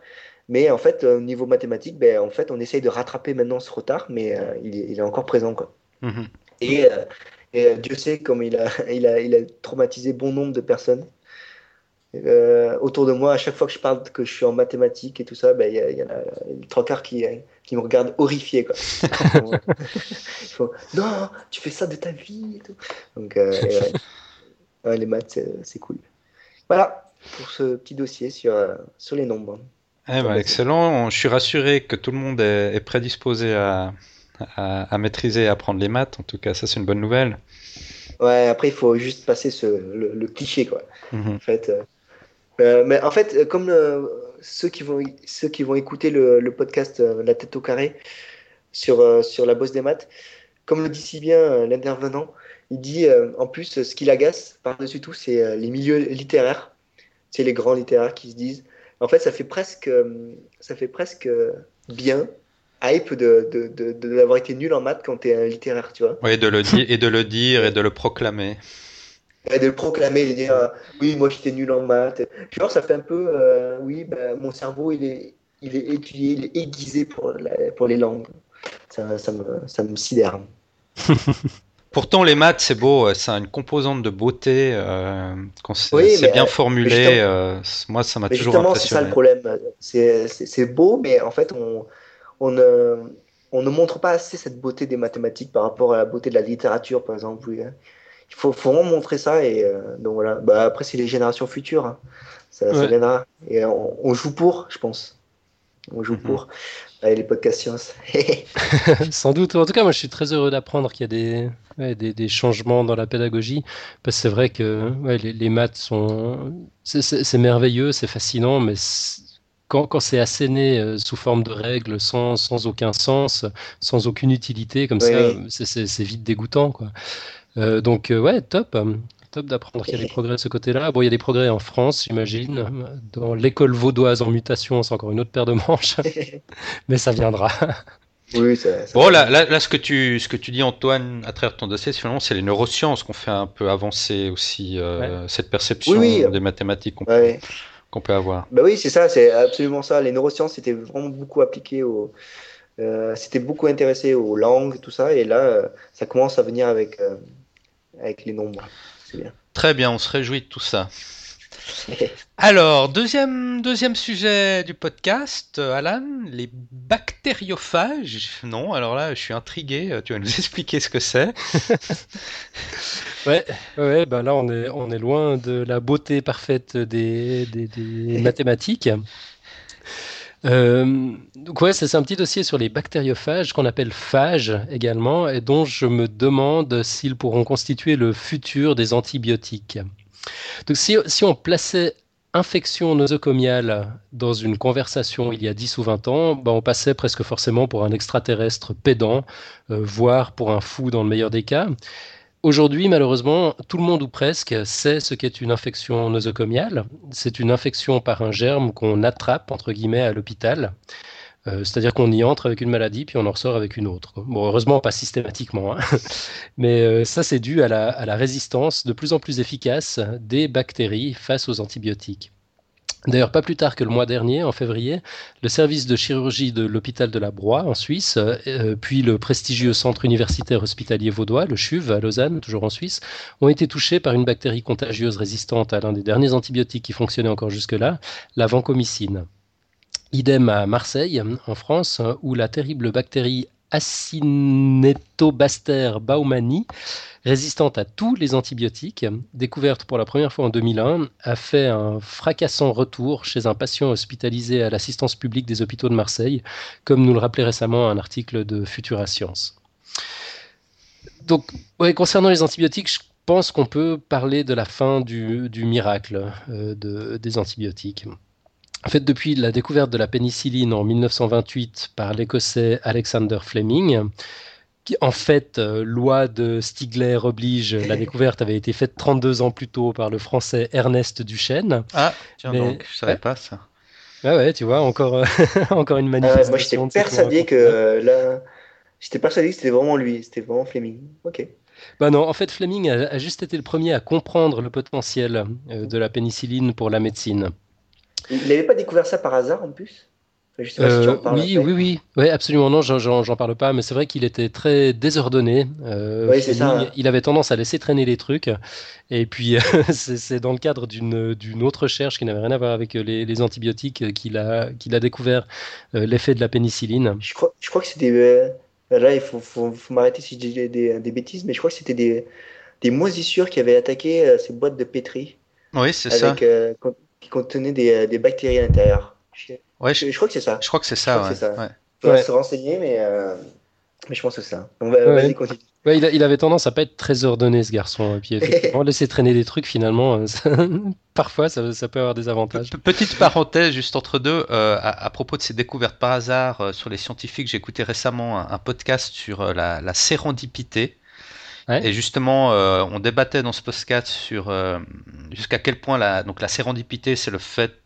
S3: Mais en fait, au niveau mathématique, ben, en fait, on essaye de rattraper maintenant ce retard, mais il, est, encore présent. Quoi. Mhm. Et, et, Dieu sait comme il a, [laughs] il, a, il a traumatisé bon nombre de personnes. Euh, autour de moi, à chaque fois que je parle que je suis en mathématiques et tout ça, ben, il y, y, a trois quarts qui, qui me regardent horrifié. Quoi. [laughs] non, tu fais ça de ta vie. Et tout. Donc, euh, [laughs] les maths, c'est cool. Voilà pour ce petit dossier sur, euh, sur les nombres.
S1: Eh ben, excellent. Je suis rassuré que tout le monde est, prédisposé à, à, maîtriser et à apprendre les maths. En tout cas, ça, c'est une bonne nouvelle.
S3: Ouais, après, il faut juste passer ce, le, cliché. Quoi. Mhm. En fait. Euh, mais en fait, comme euh, ceux, qui vont, ceux qui vont écouter le, le podcast euh, La tête au carré sur, sur la bosse des maths, comme le dit si bien l'intervenant, il dit en plus ce qui l'agace par-dessus tout, c'est les milieux littéraires, c'est les grands littéraires qui se disent. En fait, ça fait presque, ça fait presque bien hype de, de, de, d'avoir été nul en maths quand tu es un littéraire, tu vois.
S1: Oui, de le dire, et de le dire et de le proclamer
S3: de le proclamer, de dire euh, oui, moi j'étais nul en maths. Genre, ça fait un peu, euh, oui, ben, mon cerveau il est, il est étudié, il est aiguisé pour, pour les langues. Ça, ça, me, ça me sidère. [laughs]
S1: Pourtant, les maths, c'est beau, ça a une composante de beauté. Euh, quand c'est bien formulé, moi, ça m'a toujours impressionné. c'est ça
S3: le problème. C'est beau, mais en fait, on, on, ne, on ne montre pas assez cette beauté des mathématiques par rapport à la beauté de la littérature, par exemple. Oui, hein il faut, faut, vraiment montrer ça. Et euh, donc voilà. Bah, après, c'est les générations futures. Hein. Ça, ça, viendra. Et on, joue pour, je pense. On joue mhm. pour. Allez, les podcasts sciences. [laughs] [laughs]
S2: Sans doute. En tout cas, moi, je suis très heureux d'apprendre qu'il y a des, ouais, des, des, changements dans la pédagogie. Parce que c'est vrai que ouais, les, les, maths sont. C'est merveilleux, c'est fascinant, mais quand, quand c'est asséné euh, sous forme de règles, sans, sans, aucun sens, sans aucune utilité, comme ça, c'est vite dégoûtant. Quoi. Euh, donc, euh, ouais, top. Top d'apprendre qu'il y a des progrès de ce côté-là. Bon, il y a des progrès en France, j'imagine. Dans l'école vaudoise en mutation, c'est encore une autre paire de manches. [laughs] Mais ça viendra.
S3: Oui, ça,
S1: bon, là, là, ce, que tu, ce que tu dis, Antoine, à travers ton dossier, finalement, c'est les neurosciences qu'on fait un peu avancer aussi euh, cette perception des mathématiques qu'on peut, avoir.
S3: Bah oui, c'est ça, c'est absolument ça. Les neurosciences c'était vraiment beaucoup appliquées au. c'était beaucoup intéressé aux langues, tout ça, et là, ça commence à venir avec, avec les nombres. Bien.
S1: Très bien, on se réjouit de tout ça. [laughs] Alors, deuxième, deuxième sujet du podcast, euh, Alan, les bactériophages. Non, alors là, je suis intrigué, euh, tu vas nous [laughs] expliquer ce que c'est. [laughs]
S2: ouais, ouais bah là, on est, on est loin de la beauté parfaite des, des, des mathématiques. Euh, donc ouais, c'est un petit dossier sur les bactériophages qu'on appelle phages également, et dont je me demande s'ils pourront constituer le futur des antibiotiques. Donc si, on plaçait infection nosocomiale dans une conversation il y a 10 ou 20 ans, ben on passait presque forcément pour un extraterrestre pédant, euh, voire pour un fou dans le meilleur des cas. Aujourd'hui, malheureusement, tout le monde ou presque sait ce qu'est une infection nosocomiale. C'est une infection par un germe qu'on attrape, entre guillemets, à l'hôpital. Euh, c'est-à-dire qu'on y entre avec une maladie, puis on en ressort avec une autre. Bon, heureusement, pas systématiquement. Hein. [laughs] Mais euh, ça, c'est dû à la résistance de plus en plus efficace des bactéries face aux antibiotiques. D'ailleurs, pas plus tard que le mois dernier, en février, le service de chirurgie de l'hôpital de la Broye en Suisse, euh, puis le prestigieux centre universitaire hospitalier vaudois, le CHUV à Lausanne, toujours en Suisse, ont été touchés par une bactérie contagieuse résistante à l'un des derniers antibiotiques qui fonctionnait encore jusque-là, la vancomycine. Idem à Marseille, en France, où la terrible bactérie Acinetobacter baumani résistante à tous les antibiotiques, découverte pour la première fois en 2001, a fait un fracassant retour chez un patient hospitalisé à l'assistance publique des hôpitaux de Marseille, comme nous le rappelait récemment un article de Futura Science. Donc, concernant les antibiotiques, je pense qu'on peut parler de la fin du, miracle euh, des antibiotiques. En fait, depuis la découverte de la pénicilline en 1928 par l'Écossais Alexander Fleming, en fait, euh, loi de Stigler oblige, la [laughs] découverte avait été faite 32 ans plus tôt par le français Ernest Duchesne.
S1: Ah, tiens donc, je savais pas ça.
S2: Ah ouais, tu vois, encore, euh, [laughs] encore une manifestation. moi,
S3: j'étais persuadé que là, j'étais persuadé que c'était vraiment lui, c'était vraiment Fleming. Ok.
S2: Bah non, en fait, Fleming a, juste été le premier à comprendre le potentiel euh, de la pénicilline pour la médecine.
S3: Il n'avait pas découvert ça par hasard en plus?
S2: Euh, oui, oui, oui, oui, absolument. Non, j'en parle pas, mais c'est vrai qu'il était très désordonné.
S3: Euh, oui, c'est ça.
S2: Il, avait tendance à laisser traîner les trucs. Et puis, [laughs] c'est dans le cadre d'une autre recherche qui n'avait rien à voir avec les, antibiotiques qu'il a, qu'il a découvert l'effet de la pénicilline.
S3: Je crois, je crois que c'était. là, il faut, faut, m'arrêter si je dis des, des, bêtises, mais je crois que c'était des, des moisissures qui avaient attaqué ces boîtes de pétri.
S1: Oui, c'est ça.
S3: Qui contenaient des, des bactéries à l'intérieur. Ouais, je, crois que c'est ça.
S1: Je crois que c'est ça.
S3: Ouais. ça. Ouais. se renseigner, mais, euh, mais je pense que c'est ça. Donc, vas-y, continue.
S2: il, il, avait tendance à pas être très ordonné ce garçon. Et puis [laughs] effectivement, laisser traîner des trucs finalement, euh, [laughs] parfois ça, ça, peut avoir des avantages.
S1: Petite parenthèse juste entre deux, euh, à, propos de ces découvertes par hasard sur les scientifiques, j'ai écouté récemment un, podcast sur la, la sérendipité. Et justement, on débattait dans ce podcast sur jusqu'à quel point la, donc la sérendipité, c'est le fait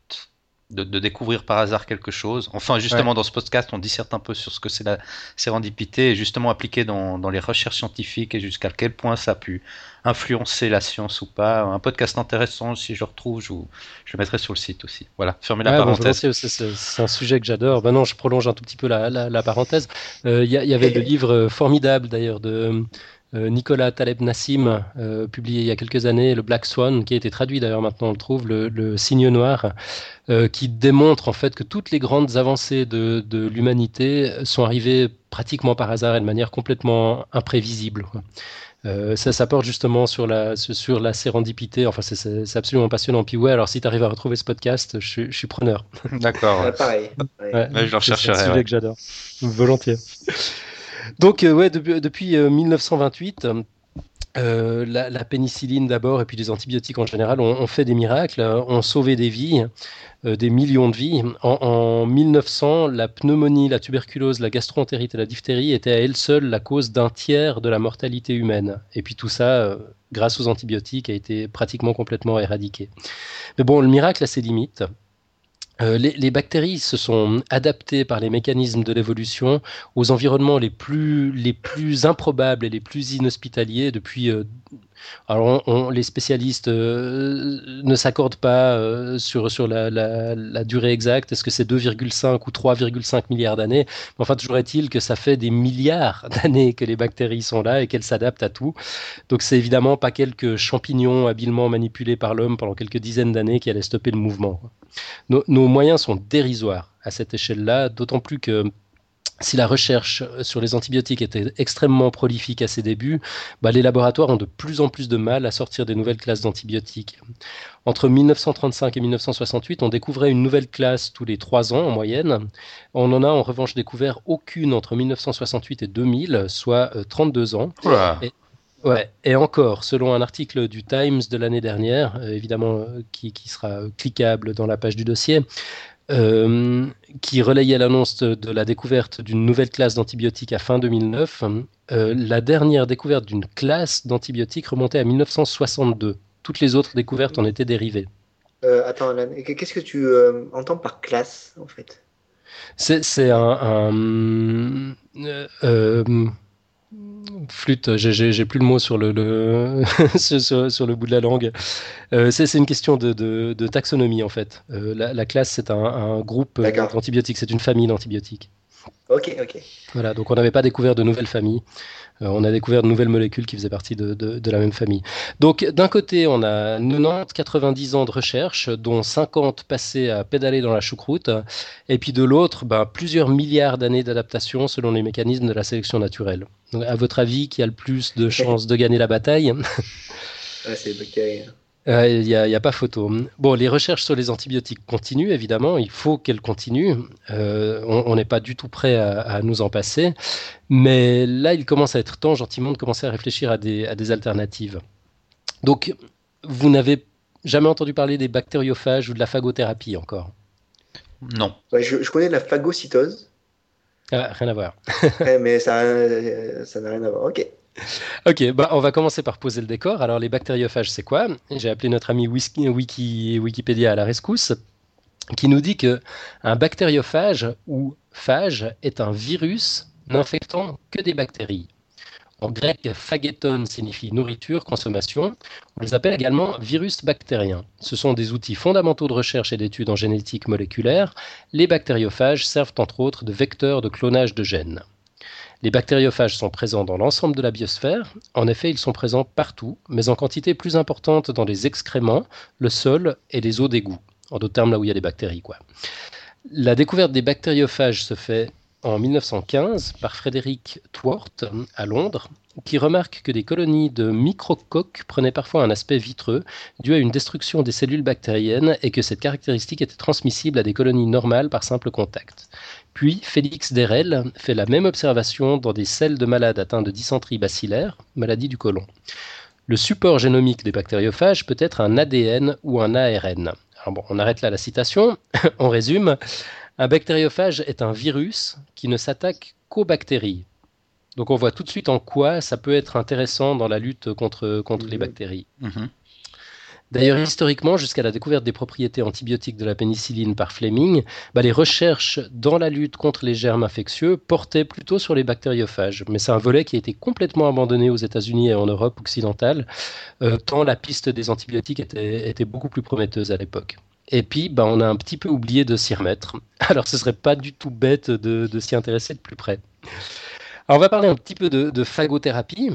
S1: de, découvrir par hasard quelque chose. Enfin, justement, dans ce podcast, on disserte un peu sur ce que c'est la sérendipité et justement appliqué dans, dans les recherches scientifiques et jusqu'à quel point ça a pu influencer la science ou pas. Un podcast intéressant, si je retrouve, je, je le mettrai sur le site aussi. Voilà, fermez la parenthèse.
S2: c'est un sujet que j'adore. Ben non, je prolonge un tout petit peu la, la, parenthèse. Euh, il y, y, avait le livre formidable d'ailleurs de euh, Nicolas Taleb Nassim, euh, publié il y a quelques années, le Black Swan, qui a été traduit d'ailleurs maintenant, on le trouve, le, le Signe Noir, euh, qui démontre en fait que toutes les grandes avancées de, de l'humanité sont arrivées pratiquement par hasard et de manière complètement imprévisible. Euh, ça, ça porte justement sur la, sur la sérendipité. Enfin, c'est absolument passionnant. Puis ouais, alors si tu arrives à retrouver ce podcast, je, je suis preneur.
S1: D'accord.
S3: pareil.
S1: Ouais. je le rechercherai.
S2: C'est un sujet que j'adore. Volontiers. Donc, euh, ouais, depuis, 1928, euh, euh, la, pénicilline d'abord et puis les antibiotiques en général ont, fait des miracles, ont sauvé des vies, des millions de vies. En, 1900, la pneumonie, la tuberculose, la gastroentérite et la diphtérie étaient à elles seules la cause d'un tiers de la mortalité humaine. Et puis tout ça, grâce aux antibiotiques, a été pratiquement complètement éradiqué. Mais bon, le miracle a ses limites. Euh, les, bactéries se sont adaptées par les mécanismes de l'évolution aux environnements les plus, les plus improbables et les plus inhospitaliers depuis euh, alors, les spécialistes euh, ne s'accordent pas euh, sur, sur la, durée exacte. Est-ce que c'est 2,5 ou 3,5 milliards d'années? Enfin, toujours est-il que ça fait des milliards [laughs] d'années que les bactéries sont là et qu'elles s'adaptent à tout. Donc, c'est évidemment pas quelques champignons habilement manipulés par l'homme pendant quelques dizaines d'années qui allaient stopper le mouvement. nos moyens sont dérisoires à cette échelle-là, d'autant plus que si la recherche sur les antibiotiques était extrêmement prolifique à ses débuts, bah, les laboratoires ont de plus en plus de mal à sortir des nouvelles classes d'antibiotiques. Entre 1935 et 1968, on découvrait une nouvelle classe tous les trois ans en moyenne. On n'en a en revanche découvert aucune entre 1968 et 2000, soit 32 euh, ans. Et, ouais, et encore, selon un article du Times de l'année dernière, euh, évidemment euh, qui, qui, sera cliquable dans la page du dossier, euh, qui relayait l'annonce de, la découverte d'une nouvelle classe d'antibiotiques à fin 2009. Euh, la dernière découverte d'une classe d'antibiotiques remontait à 1962. Toutes les autres découvertes en étaient dérivées.
S3: Euh, attends, Alan, qu'est-ce que tu entends par classe en fait?
S2: C'est un, flûte, j'ai plus le mot sur le, [laughs] sur, le bout de la langue. Euh, c'est une question de, taxonomie en fait. Euh, la, classe, c'est un, groupe d'antibiotiques, c'est une famille d'antibiotiques.
S3: Ok, ok.
S2: Voilà, donc on n'avait pas découvert de nouvelles familles. Euh, on a découvert de nouvelles molécules qui faisaient partie de, la même famille. Donc d'un côté, on a 90-90 ans de recherche, dont 50 passés à pédaler dans la choucroute, et puis de l'autre, ben, plusieurs milliards d'années d'adaptation selon les mécanismes de la sélection naturelle. Donc, à votre avis, qui a le plus de chances de gagner la bataille?
S3: C'est bactéries. Hein.
S2: Il n'y a, pas photo. Bon, les recherches sur les antibiotiques continuent, évidemment. Il faut qu'elles continuent. Euh, on n'est pas du tout prêt à, nous en passer. Mais là, il commence à être temps, gentiment, de commencer à réfléchir à des, alternatives. Donc, vous n'avez jamais entendu parler des bactériophages ou de la phagothérapie encore?
S1: Non.
S3: je, connais la phagocytose.
S2: Ah, rien à voir.
S3: mais ça n'a rien à voir. Ok. [laughs]
S2: Ok, bah on va commencer par poser le décor. Alors les bactériophages, c'est quoi? J'ai appelé notre ami Wiki, Wikipédia à la rescousse, qui nous dit que un bactériophage ou phage est un virus n'infectant que des bactéries. En grec, phageton signifie nourriture, consommation. On les appelle également virus bactériens. Ce sont des outils fondamentaux de recherche et d'études en génétique moléculaire. Les bactériophages servent entre autres de vecteurs de clonage de gènes. Les bactériophages sont présents dans l'ensemble de la biosphère. En effet, ils sont présents partout, mais en quantité plus importante dans les excréments, le sol et les eaux d'égout. En d'autres termes, là où il y a des bactéries. La découverte des bactériophages se fait en 1915 par Frédéric Twort à Londres, qui remarque que des colonies de microcoques prenaient parfois un aspect vitreux dû à une destruction des cellules bactériennes et que cette caractéristique était transmissible à des colonies normales par simple contact. Puis Félix Derel fait la même observation dans des selles de malades atteints de dysenterie bacillaire, maladie du côlon. Le support génomique des bactériophages peut être un ADN ou un ARN. bon, on arrête là la citation, [laughs] on résume. Un bactériophage est un virus qui ne s'attaque qu'aux bactéries. Donc on voit tout de suite en quoi ça peut être intéressant dans la lutte contre, contre les bactéries. Mhm. D'ailleurs, historiquement, jusqu'à la découverte des propriétés antibiotiques de la pénicilline par Fleming, bah, les recherches dans la lutte contre les germes infectieux portaient plutôt sur les bactériophages. Mais c'est un volet qui a été complètement abandonné aux États-Unis et en Europe occidentale, euh, tant la piste des antibiotiques était, beaucoup plus prometteuse à l'époque. Et puis, bah, on a un petit peu oublié de s'y remettre. [laughs] Alors, ce serait pas du tout bête de, s'y intéresser de plus près. On va parler un petit peu de, phagothérapie.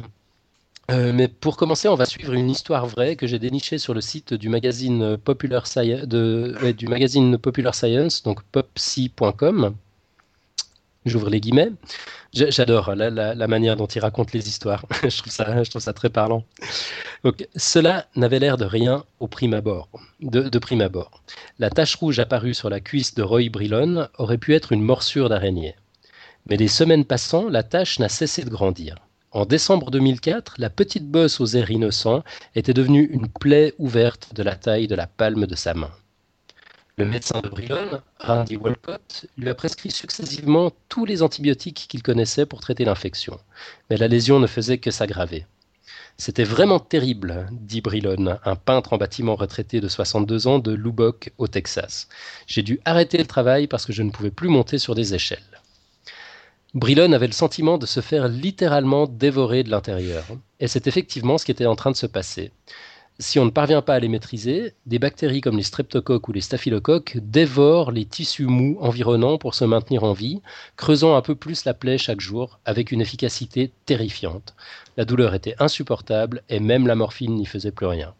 S2: Euh, mais pour commencer, on va suivre une histoire vraie que j'ai dénichée sur le site du magazine Popular, du magazine Popular Science, donc popsy.com j'ouvre les guillemets. J'adore la, manière dont il raconte les histoires. [laughs] je, trouve ça, je trouve ça très parlant. Donc, cela n'avait l'air de rien au prime abord, de, prime abord. La tache rouge apparue sur la cuisse de Roy Brillon aurait pu être une morsure d'araignée. Mais les semaines passant, la tache n'a cessé de grandir. En décembre 2004, la petite bosse aux airs innocents était devenue une plaie ouverte de la taille de la palme de sa main. Le médecin de Brillon, Randy Walcott, lui a prescrit successivement tous les antibiotiques qu'il connaissait pour traiter l'infection. Mais la lésion ne faisait que s'aggraver. C'était vraiment terrible, dit Brillon, un peintre en bâtiment retraité de 62 ans de Lubbock, au Texas. J'ai dû arrêter le travail parce que je ne pouvais plus monter sur des échelles. Brillon avait le sentiment de se faire littéralement dévorer de l'intérieur. Et c'est effectivement ce qui était en train de se passer si on ne parvient pas à les maîtriser, des bactéries comme les streptocoques ou les staphylocoques dévorent les tissus mous environnants pour se maintenir en vie, creusant un peu plus la plaie chaque jour avec une efficacité terrifiante. La douleur était insupportable et même la morphine n'y faisait plus rien.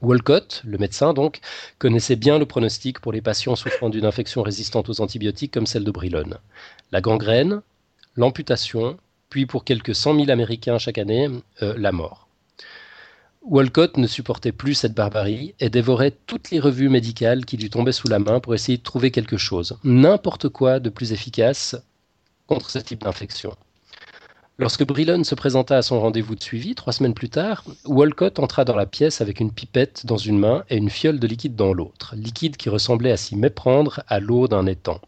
S2: Walcott, le médecin donc, connaissait bien le pronostic pour les patients souffrant d'une infection résistante aux antibiotiques comme celle de Brillon. La gangrène, l'amputation, puis pour quelques cent mille Américains chaque année, euh, la mort. Walcott ne supportait plus cette barbarie et dévorait toutes les revues médicales qui lui tombaient sous la main pour essayer de trouver quelque chose, n'importe quoi de plus efficace contre ce type d'infection. Lorsque Brillon se présenta à son rendez-vous de suivi, trois semaines plus tard, Walcott entra dans la pièce avec une pipette dans une main et une fiole de liquide dans l'autre, liquide qui ressemblait à s'y méprendre à l'eau d'un étang.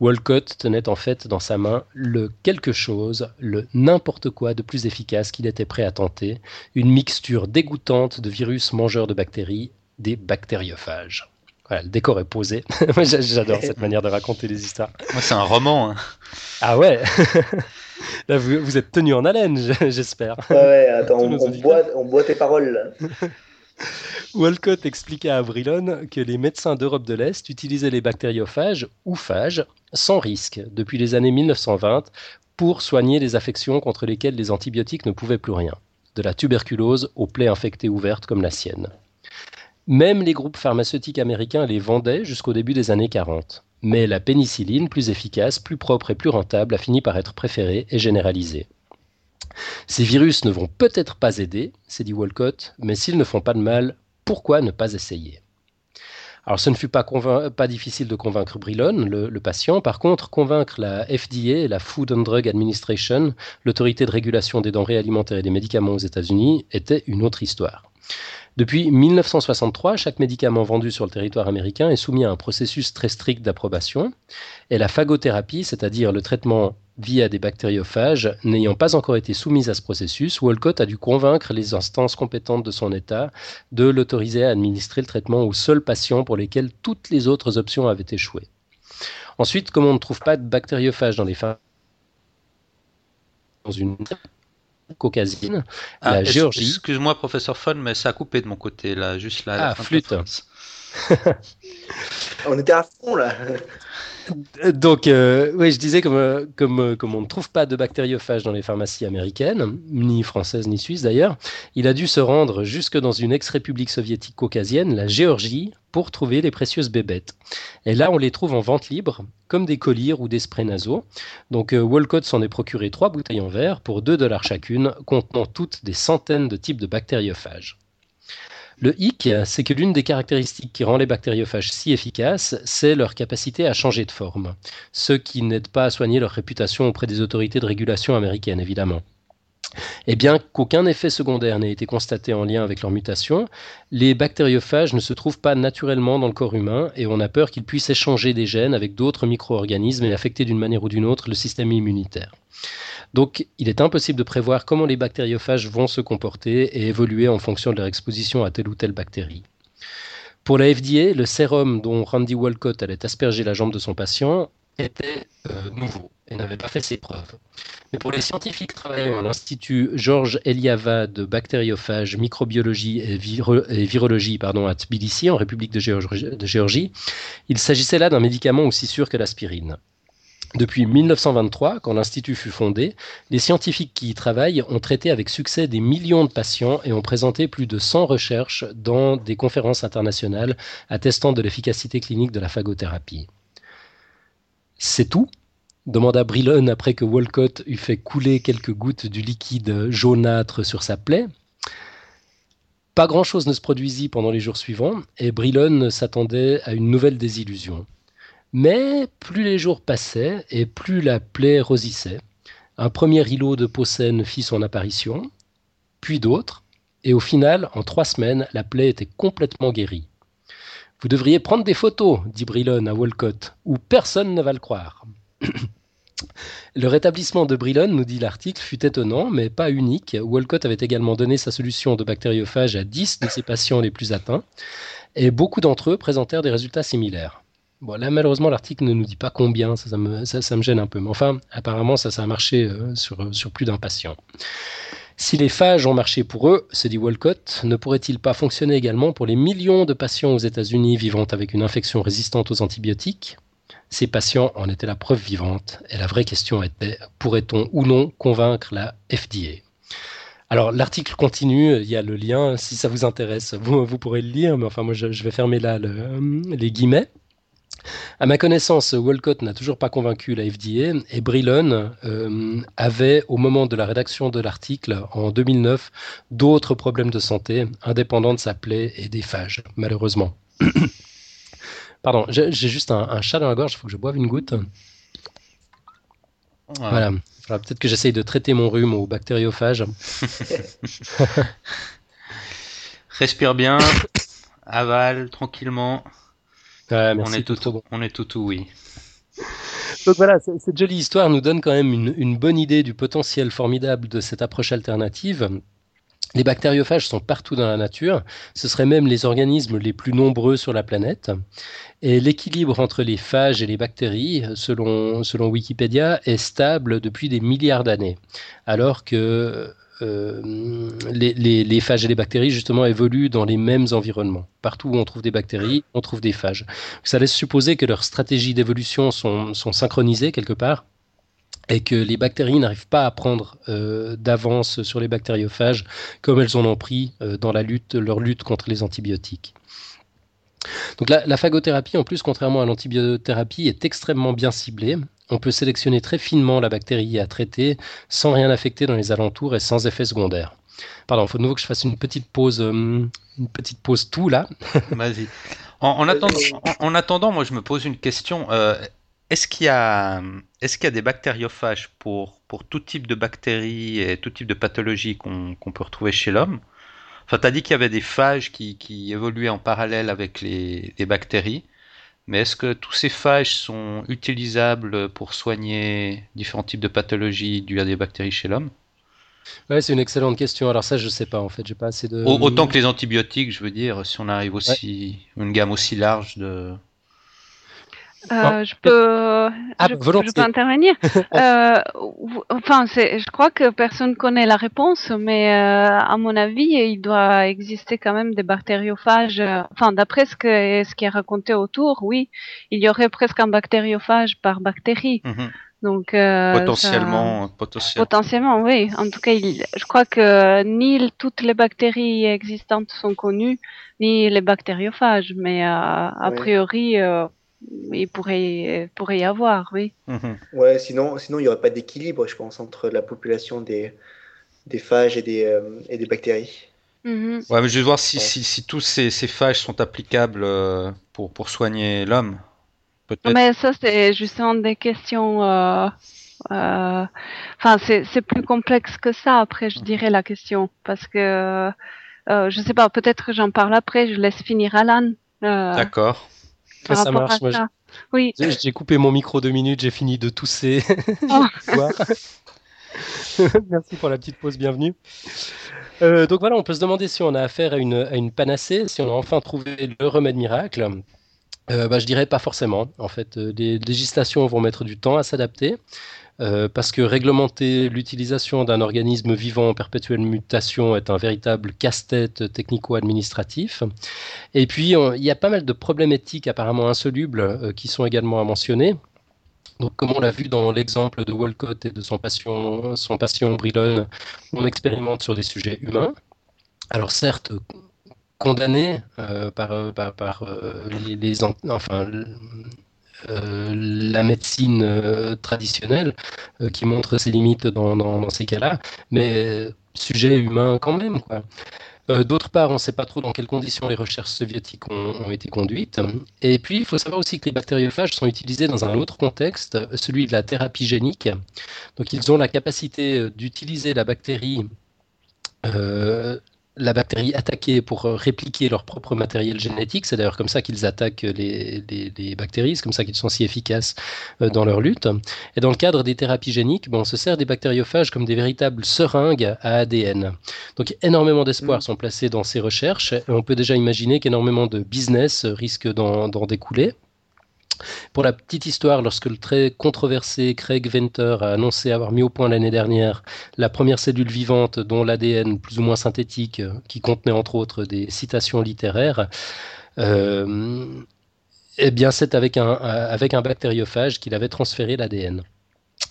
S2: Walcott tenait en fait dans sa main le quelque chose, le n'importe quoi de plus efficace qu'il était prêt à tenter, une mixture dégoûtante de virus mangeurs de bactéries, des bactériophages. Voilà, le décor est posé. [laughs] J'adore cette manière de raconter les histoires.
S1: Moi, c'est un roman. Hein.
S2: Ah ouais [laughs] Là, vous, êtes tenu en haleine, j'espère.
S3: Ouais, attends, on, boit, on boit tes paroles. [laughs]
S2: Walcott expliqua à Brillon que les médecins d'Europe de l'Est utilisaient les bactériophages ou phages sans risque depuis les années 1920 pour soigner les affections contre lesquelles les antibiotiques ne pouvaient plus rien, de la tuberculose aux plaies infectées ouvertes comme la sienne. Même les groupes pharmaceutiques américains les vendaient jusqu'au début des années 40. Mais la pénicilline, plus efficace, plus propre et plus rentable, a fini par être préférée et généralisée. Ces virus ne vont peut-être pas aider, s'est dit Walcott, mais s'ils ne font pas de mal, pourquoi ne pas essayer? Alors, ce ne fut pas, difficile de convaincre Brillon, le, patient. Par contre, convaincre la FDA, la Food and Drug Administration, l'autorité de régulation des denrées alimentaires et des médicaments aux États-Unis, était une autre histoire. Depuis 1963, chaque médicament vendu sur le territoire américain est soumis à un processus très strict d'approbation. Et la phagothérapie, c'est-à-dire le traitement via des bactériophages, n'ayant pas encore été soumise à ce processus, Walcott a dû convaincre les instances compétentes de son État de l'autoriser à administrer le traitement aux seuls patients pour lesquels toutes les autres options avaient échoué. Ensuite, comme on ne trouve pas de bactériophages dans les phages, dans une caucasienne, ah, la Géorgie.
S1: Excuse-moi, professeur Fun, mais ça a coupé de mon côté, là, juste là.
S2: Ah, flûte. [laughs] [laughs]
S3: On était à fond là.
S2: Donc, euh, oui, je disais, comme, euh, comme, euh, comme, on ne trouve pas de bactériophages dans les pharmacies américaines, ni françaises ni suisses d'ailleurs, il a dû se rendre jusque dans une ex-république soviétique caucasienne, la Géorgie, pour trouver les précieuses bébêtes. Et là, on les trouve en vente libre, comme des colliers ou des sprays nasaux. Donc, Walcott s'en est procuré trois bouteilles en verre pour 2 dollars chacune, contenant toutes des centaines de types de bactériophages. Le hic, c'est que l'une des caractéristiques qui rend les bactériophages si efficaces, c'est leur capacité à changer de forme, ce qui n'aide pas à soigner leur réputation auprès des autorités de régulation américaines, évidemment. Et bien qu'aucun effet secondaire n'ait été constaté en lien avec leur mutation, les bactériophages ne se trouvent pas naturellement dans le corps humain et on a peur qu'ils puissent échanger des gènes avec d'autres micro-organismes et affecter d'une manière ou d'une autre le système immunitaire. Donc, il est impossible de prévoir comment les bactériophages vont se comporter et évoluer en fonction de leur exposition à telle ou telle bactérie. Pour la FDA, le sérum dont Randy Walcott allait asperger la jambe de son patient était euh, nouveau et n'avait pas fait ses preuves. Mais pour les scientifiques travaillant à l'Institut Georges Eliava de bactériophages, microbiologie et, virologie à Tbilissi, en République de Géorgie il s'agissait là d'un médicament aussi sûr que l'aspirine. Depuis 1923, quand l'Institut fut fondé, les scientifiques qui y travaillent ont traité avec succès des millions de patients et ont présenté plus de 100 recherches dans des conférences internationales attestant de l'efficacité clinique de la phagothérapie. C'est tout? demanda Brillon après que Walcott eut fait couler quelques gouttes du liquide jaunâtre sur sa plaie. Pas grand-chose ne se produisit pendant les jours suivants et Brillon s'attendait à une nouvelle désillusion. Mais plus les jours passaient et plus la plaie rosissait. Un premier îlot de peau fit son apparition, puis d'autres, et au final, en trois semaines, la plaie était complètement guérie. Vous devriez prendre des photos, dit Brillon à Walcott, ou personne ne va le croire. [clears throat] Le rétablissement de Brillon, nous dit l'article, fut étonnant, mais pas unique. Walcott avait également donné sa solution de bactériophage à 10 de ses patients les plus atteints, et beaucoup d'entre eux présentèrent des résultats similaires. Bon, là, malheureusement, l'article ne nous dit pas combien, ça, me, gêne un peu. Mais enfin, apparemment, ça, ça a marché euh, sur, sur plus d'un patient. Si les phages ont marché pour eux, se dit Walcott, ne pourrait-il pas fonctionner également pour les millions de patients aux États-Unis vivant avec une infection résistante aux antibiotiques? Ces patients en étaient la preuve vivante, et la vraie question était pourrait-on ou non convaincre la FDA alors l'article continue, il y a le lien, si ça vous intéresse, vous, vous pourrez le lire, mais enfin moi je, vais fermer là les guillemets. À ma connaissance, Walcott n'a toujours pas convaincu la FDA et Brillon euh, avait, au moment de la rédaction de l'article en 2009, d'autres problèmes de santé indépendants de sa plaie et des phages, malheureusement. [coughs] Pardon, j'ai juste un, chat dans la gorge, il faut que je boive une goutte. Voilà. Peut-être que j'essaye de traiter mon rhume au bactériophage. [laughs]
S1: Respire bien, [coughs] avale tranquillement
S2: on,
S1: est tout, on est tout, oui. [laughs]
S2: Donc voilà, cette jolie histoire nous donne quand même une, bonne idée du potentiel formidable de cette approche alternative. Les bactériophages sont partout dans la nature, ce seraient même les organismes les plus nombreux sur la planète. Et l'équilibre entre les phages et les bactéries, selon, selon Wikipédia, est stable depuis des milliards d'années. Alors que euh, les, phages et les bactéries justement évoluent dans les mêmes environnements. Partout où on trouve des bactéries, on trouve des phages. Ça laisse supposer que leurs stratégies d'évolution sont, synchronisées quelque part et que les bactéries n'arrivent pas à prendre euh, d'avance sur les bactériophages comme elles en ont pris euh, dans leur lutte contre les antibiotiques. Donc la phagothérapie, en plus, contrairement à l'antibiothérapie, est extrêmement bien ciblée on peut sélectionner très finement la bactérie à traiter sans rien affecter dans les alentours et sans effet secondaire. Pardon, il faut de nouveau que je fasse une petite pause, euh, une petite pause tout là. [laughs]
S1: Vas-y. En, attendant, moi je me pose une question. Euh, est-ce qu'il y a, est-ce qu'il y a des bactériophages pour, pour tout type de bactéries et tout type de pathologies qu'on peut retrouver chez l'homme? Enfin, tu as dit qu'il y avait des phages qui, évoluaient en parallèle avec les bactéries. Mais est-ce que tous ces phages sont utilisables pour soigner différents types de pathologies dues à des bactéries chez l'homme?
S2: Ouais, c'est une excellente question. Alors ça, je sais pas en fait. J'ai pas assez de.
S1: Autant que les antibiotiques, je veux dire, si on arrive aussi une gamme aussi large de.
S4: Euh, je peux, ah, je, peux intervenir. [laughs] euh, enfin, je crois que personne connaît la réponse, mais euh, à mon avis, il doit exister quand même des bactériophages. Enfin, d'après ce, que, ce qui est raconté autour, oui, il y aurait presque un bactériophage par bactérie. Mhm. Donc
S1: euh, potentiellement,
S4: potentiellement, potentiellement, oui. En tout cas, il, je crois que ni toutes les bactéries existantes sont connues, ni les bactériophages, mais euh, a priori, euh, il pourrait, pourrait y avoir, oui.
S3: Mhm. Ouais, sinon, sinon il n'y aurait pas d'équilibre, je pense, entre la population des, des phages et des, euh, et des bactéries.
S1: Mhm. Ouais, mais je vais voir si, si, si tous ces, ces, phages sont applicables pour, pour soigner l'homme.
S4: Mais ça, c'est justement des questions. Euh, euh, enfin, c'est plus complexe que ça. Après, je dirais la question parce que euh, je sais pas. Peut-être que j'en parle après. Je laisse finir Alan.
S1: D'accord.
S2: Ça marche. oui. J'ai coupé mon micro deux minutes. J'ai fini de tousser. [laughs] [laughs] Oh. [laughs] Merci pour la petite pause. Bienvenue. donc voilà, on peut se demander si on a affaire à une, à une panacée, si on a enfin trouvé le remède miracle. Euh, bah, je dirais pas forcément. En fait, euh, les législations vont mettre du temps à s'adapter. Euh, parce que réglementer l'utilisation d'un organisme vivant en perpétuelle mutation est un véritable casse-tête technico-administratif. Et puis, il y a pas mal de problèmes éthiques apparemment insolubles qui sont également à mentionner. Donc, comme on l'a vu dans l'exemple de Walcott et de son patient, son patient Brilon, on expérimente sur des sujets humains. Alors certes, condamné euh, par, euh, par, euh, les, enfin, la médecine traditionnelle qui montre ses limites dans, ces cas-là, mais sujet humain quand même. D'autre part, on ne sait pas trop dans quelles conditions les recherches soviétiques ont été conduites. Et puis, il faut savoir aussi que les bactériophages sont utilisés dans un autre contexte, celui de la thérapie génique. Donc, ils ont la capacité d'utiliser la bactérie la bactérie attaquée pour euh, répliquer leur propre matériel génétique. C'est d'ailleurs comme ça qu'ils attaquent les, bactéries, c'est comme ça qu'ils sont si efficaces euh, dans leur lutte. Et dans le cadre des thérapies géniques, bon, on se sert des bactériophages comme des véritables seringues à ADN. Donc énormément d'espoirs mm. sont placés dans ces recherches et on peut déjà imaginer qu'énormément de business risquent d'en découler. Pour la petite histoire, lorsque le très controversé Craig Venter a annoncé avoir mis au point l'année dernière la première cellule vivante dont l'ADN plus ou moins synthétique, qui contenait entre autres des citations littéraires, euh, eh bien c'est avec un bactériophage qu'il avait transféré l'ADN.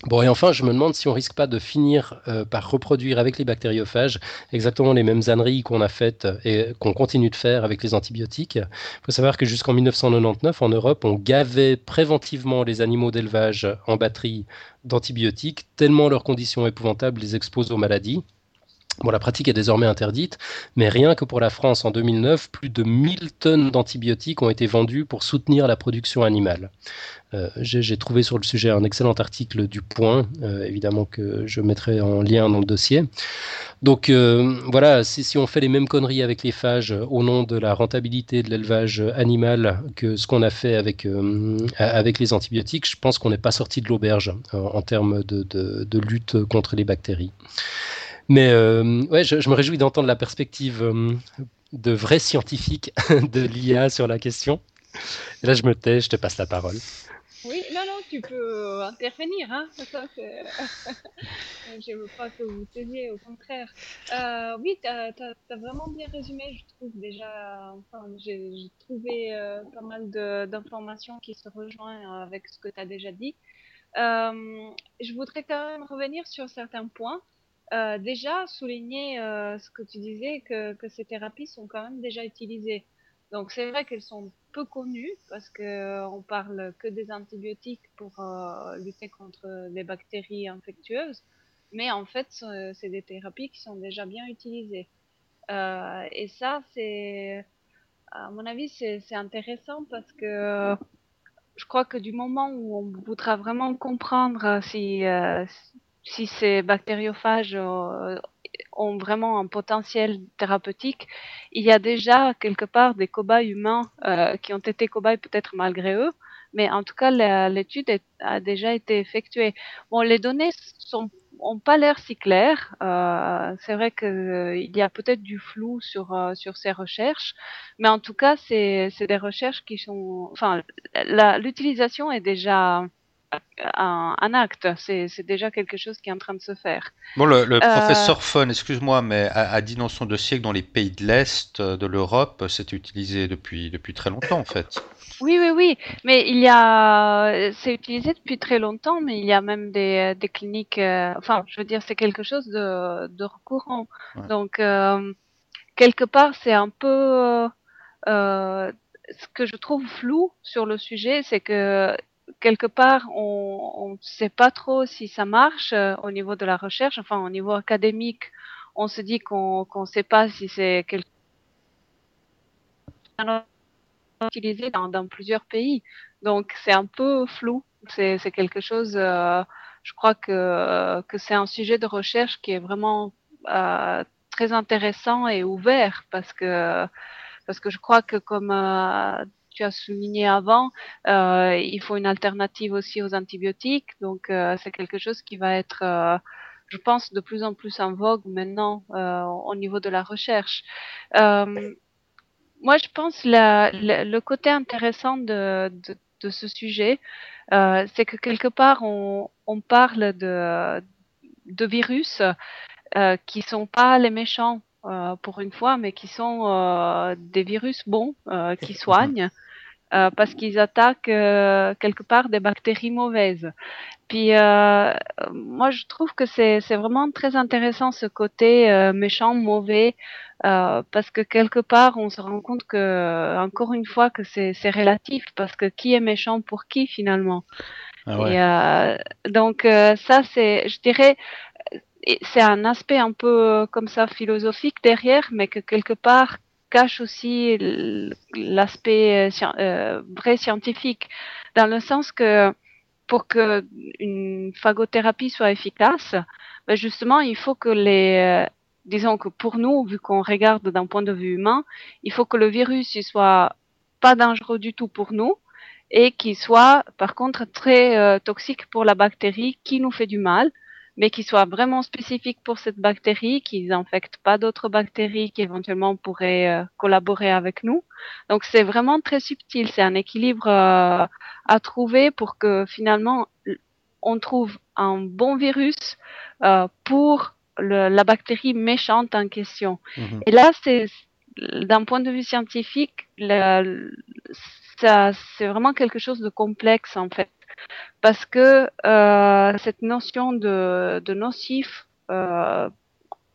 S2: Bon, et enfin, je me demande si on risque pas de finir euh, par reproduire avec les bactériophages exactement les mêmes âneries qu'on a faites et qu'on continue de faire avec les antibiotiques. Il faut savoir que jusqu'en 1999, en Europe, on gavait préventivement les animaux d'élevage en batterie d'antibiotiques, tellement leurs conditions épouvantables les exposent aux maladies. Bon, la pratique est désormais interdite, mais rien que pour la France en 2009, plus de 1000 tonnes d'antibiotiques ont été vendues pour soutenir la production animale. Euh, j'ai trouvé sur le sujet un excellent article du Point, euh, évidemment que je mettrai en lien dans le dossier. Donc euh, voilà, si, on fait les mêmes conneries avec les phages au nom de la rentabilité de l'élevage animal que ce qu'on a fait avec, les antibiotiques, je pense qu'on n'est pas sorti de l'auberge en termes de lutte contre les bactéries. Mais euh, ouais, je, me réjouis d'entendre la perspective euh, de vrais scientifiques [laughs] de l'IA sur la question. Et là, je me tais, je te passe la parole.
S4: Oui, non, non, tu peux intervenir. Hein. [laughs] je ne veux pas que vous taisiez, au contraire. Euh, oui, tu as, vraiment bien résumé, je trouve déjà. J'ai trouvé pas mal d'informations qui se rejoignent avec ce que tu as déjà dit. je voudrais quand même revenir sur certains points. Euh, déjà souligner euh, ce que tu disais, que, ces thérapies sont quand même déjà utilisées. Donc c'est vrai qu'elles sont peu connues parce que euh, parle que des antibiotiques pour lutter contre les bactéries infectieuses, mais en fait c'est des thérapies qui sont déjà bien utilisées. et ça c'est, à mon avis, c'est intéressant parce que je crois que du moment où on voudra vraiment comprendre si ces bactériophages euh, ont vraiment un potentiel thérapeutique, il y a déjà quelque part des cobayes humains euh, qui ont été cobayes peut-être malgré eux, mais en tout cas l'étude a déjà été effectuée. Bon, les données sont ont pas l'air si clairs. Euh, c'est vrai qu'il y a peut-être du flou sur sur ces recherches, mais en tout cas, c'est c'est des recherches qui sont, enfin, l'utilisation est déjà un, acte, c'est déjà quelque chose qui est en train de se faire.
S1: Bon, le, le professeur Fon, excuse-moi, mais a, dit dans son dossier que dans les pays de l'Est de l'Europe, c'est utilisé depuis, depuis très longtemps en fait.
S4: Oui, oui, oui, mais il y a, c'est utilisé depuis très longtemps, mais il y a même des, des cliniques, euh, enfin, je veux dire, c'est quelque chose de, de recourant. Donc, euh, quelque part, c'est un peu, euh, ce que je trouve flou sur le sujet, c'est que quelque part, on ne sait pas trop si ça marche au niveau de la recherche, enfin, au niveau académique, on se dit qu'on ne sait pas si c'est quelque utilisé dans, dans, plusieurs pays. Donc c'est un peu flou. C'est quelque chose, euh, je crois que, que c'est un sujet de recherche qui est vraiment euh, très intéressant et ouvert parce que, parce que je crois que comme euh, tu as souligné avant, euh, il faut une alternative aussi aux antibiotiques. Donc euh, c'est quelque chose qui va être euh, je pense, de plus en plus en vogue maintenant au niveau de la recherche. Moi, je pense la, le côté intéressant de, de, de ce sujet, c'est que quelque part, on, on parle de, de virus qui sont pas les méchants pour une fois, mais qui sont euh, des virus bons euh, qui [laughs] soignent. Euh, parce qu'ils attaquent euh, quelque part des bactéries mauvaises. Puis euh, moi je trouve que c'est vraiment très intéressant ce côté euh, méchant mauvais euh, parce que quelque part on se rend compte que encore une fois que c'est relatif parce que qui est méchant pour qui finalement. Ah ouais. Et euh, donc ça c'est je dirais c'est un aspect un peu comme ça philosophique derrière mais que quelque part cache aussi l'aspect euh, euh, vrai scientifique, dans le sens que pour que une phagothérapie soit efficace, ben justement, il faut que les, euh, disons que pour nous, vu qu'on regarde d'un point de vue humain, il faut que le virus il soit pas dangereux du tout pour nous et qu'il soit par contre très toxique pour la bactérie qui nous fait du mal mais qui soit vraiment spécifique pour cette bactérie, qui n'infecte pas d'autres bactéries qui éventuellement pourraient euh, collaborer avec nous. Donc c'est vraiment très subtil, c'est un équilibre euh, à trouver pour que finalement on trouve un bon virus euh, pour le, la bactérie méchante en question. Mmh. Et là, c'est d'un point de vue scientifique, c'est vraiment quelque chose de complexe en fait parce que euh, cette notion de, nocif, euh,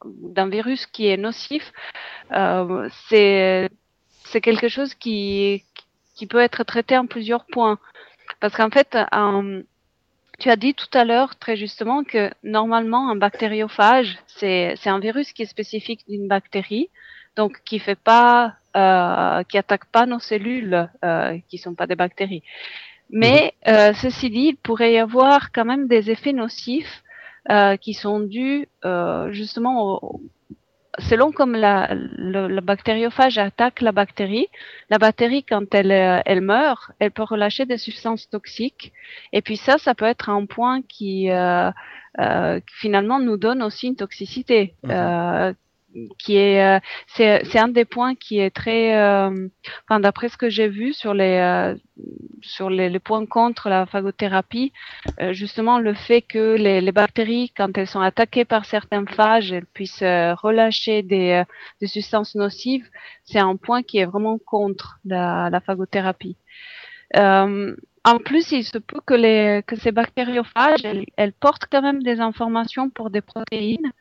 S4: d'un virus qui est nocif, euh, c'est quelque chose qui peut être traité en plusieurs points. Parce qu'en fait, tu as dit tout à l'heure très justement que normalement un bactériophage, c'est un virus qui est spécifique d'une bactérie, donc qui fait pas euh, qui attaque pas nos cellules euh, qui sont pas des bactéries. Mais mhm. euh, ceci dit, il pourrait y avoir quand même des effets nocifs euh, qui sont dus euh, justement au, selon comme la, le, le, bactériophage attaque la bactérie, la bactérie quand elle euh, elle meurt, elle peut relâcher des substances toxiques. Et puis ça, ça peut être un point qui euh, euh, finalement nous donne aussi une toxicité. Mhm qui est euh, c'est un des points qui est très euh, enfin d'après ce que j'ai vu sur les euh, sur les, points contre la phagothérapie justement le fait que les, bactéries quand elles sont attaquées par certains phages elles puissent relâcher des, substances nocives c'est un point qui est vraiment contre la, phagothérapie. En plus, il se peut que, les, que ces bactériophages, elles portent quand même des informations pour des protéines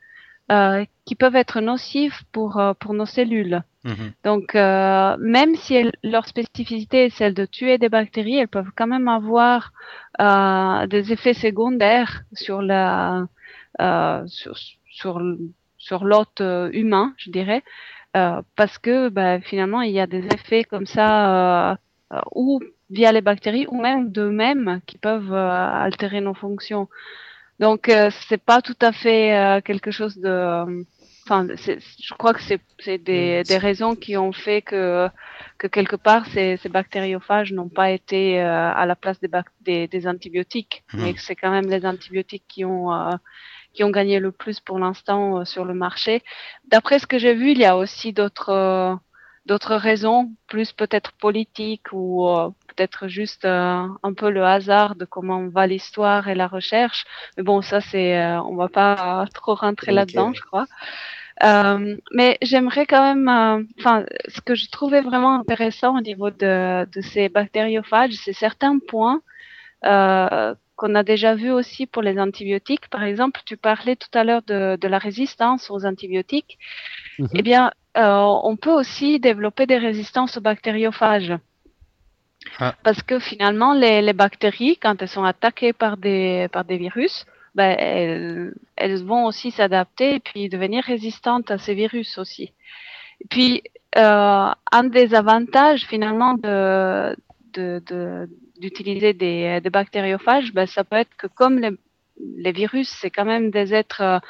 S4: euh, qui peuvent être nocifs pour, euh, pour nos cellules. Mmh. Donc, euh, même si elles, leur spécificité est celle de tuer des bactéries, elles peuvent quand même avoir euh, des effets secondaires sur la sur sur, sur l'hôte humain, je dirais, parce que bah, finalement il y a des effets comme ça ou via les bactéries ou même d'eux-mêmes qui peuvent altérer nos fonctions. Donc euh, c'est pas tout à fait euh, quelque chose de enfin, je crois que c'est des, des, raisons qui ont fait que, que quelque part ces, ces bactériophages n'ont pas été euh, à la place des, des, des antibiotiques, mmh. mais c'est quand même les antibiotiques qui ont euh, qui ont gagné le plus pour l'instant euh, sur le marché. D'après ce que j'ai vu, il y a aussi d'autres d'autres raisons, plus peut-être politiques ou peut-être juste un peu le hasard de comment va l'histoire et la recherche. Mais bon, ça c'est, on va pas [laughs] trop rentrer là-dedans, je crois. Euh, mais j'aimerais quand même, euh, enfin, ce que je trouvais vraiment intéressant au niveau de, de ces bactériophages, c'est certains points euh, qu'on a déjà vu aussi pour les antibiotiques. Par exemple, tu parlais tout à l'heure de, de la résistance aux antibiotiques. Mm Eh bien, euh, on peut aussi développer des résistances aux bactériophages. Ah. Parce que finalement, les, les, bactéries, quand elles sont attaquées par des, par des virus, ben, elles, elles, vont aussi s'adapter et puis devenir résistantes à ces virus aussi. Et puis, euh, un des avantages finalement de, d'utiliser de, des, des, bactériophages, ben, ça peut être que comme les, les virus, c'est quand même des êtres...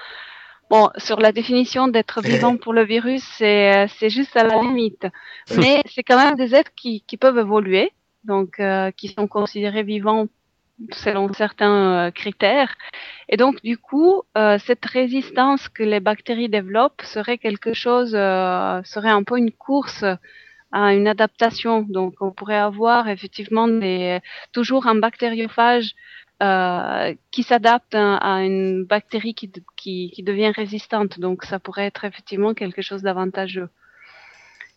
S4: Euh, bon, sur la définition d'être vivant pour le virus, c'est, c'est juste à la limite. [laughs] Mais c'est quand même des êtres qui, qui peuvent évoluer, donc euh, qui sont considérés vivants selon certains euh, critères. Et donc, du coup, euh, cette résistance que les bactéries développent serait quelque chose, euh, serait un peu une course à une adaptation. Donc, on pourrait avoir effectivement des, toujours un bactériophage euh, qui s'adapte à, une bactérie qui, qui, qui, devient résistante. Donc, ça pourrait être effectivement quelque chose d'avantageux.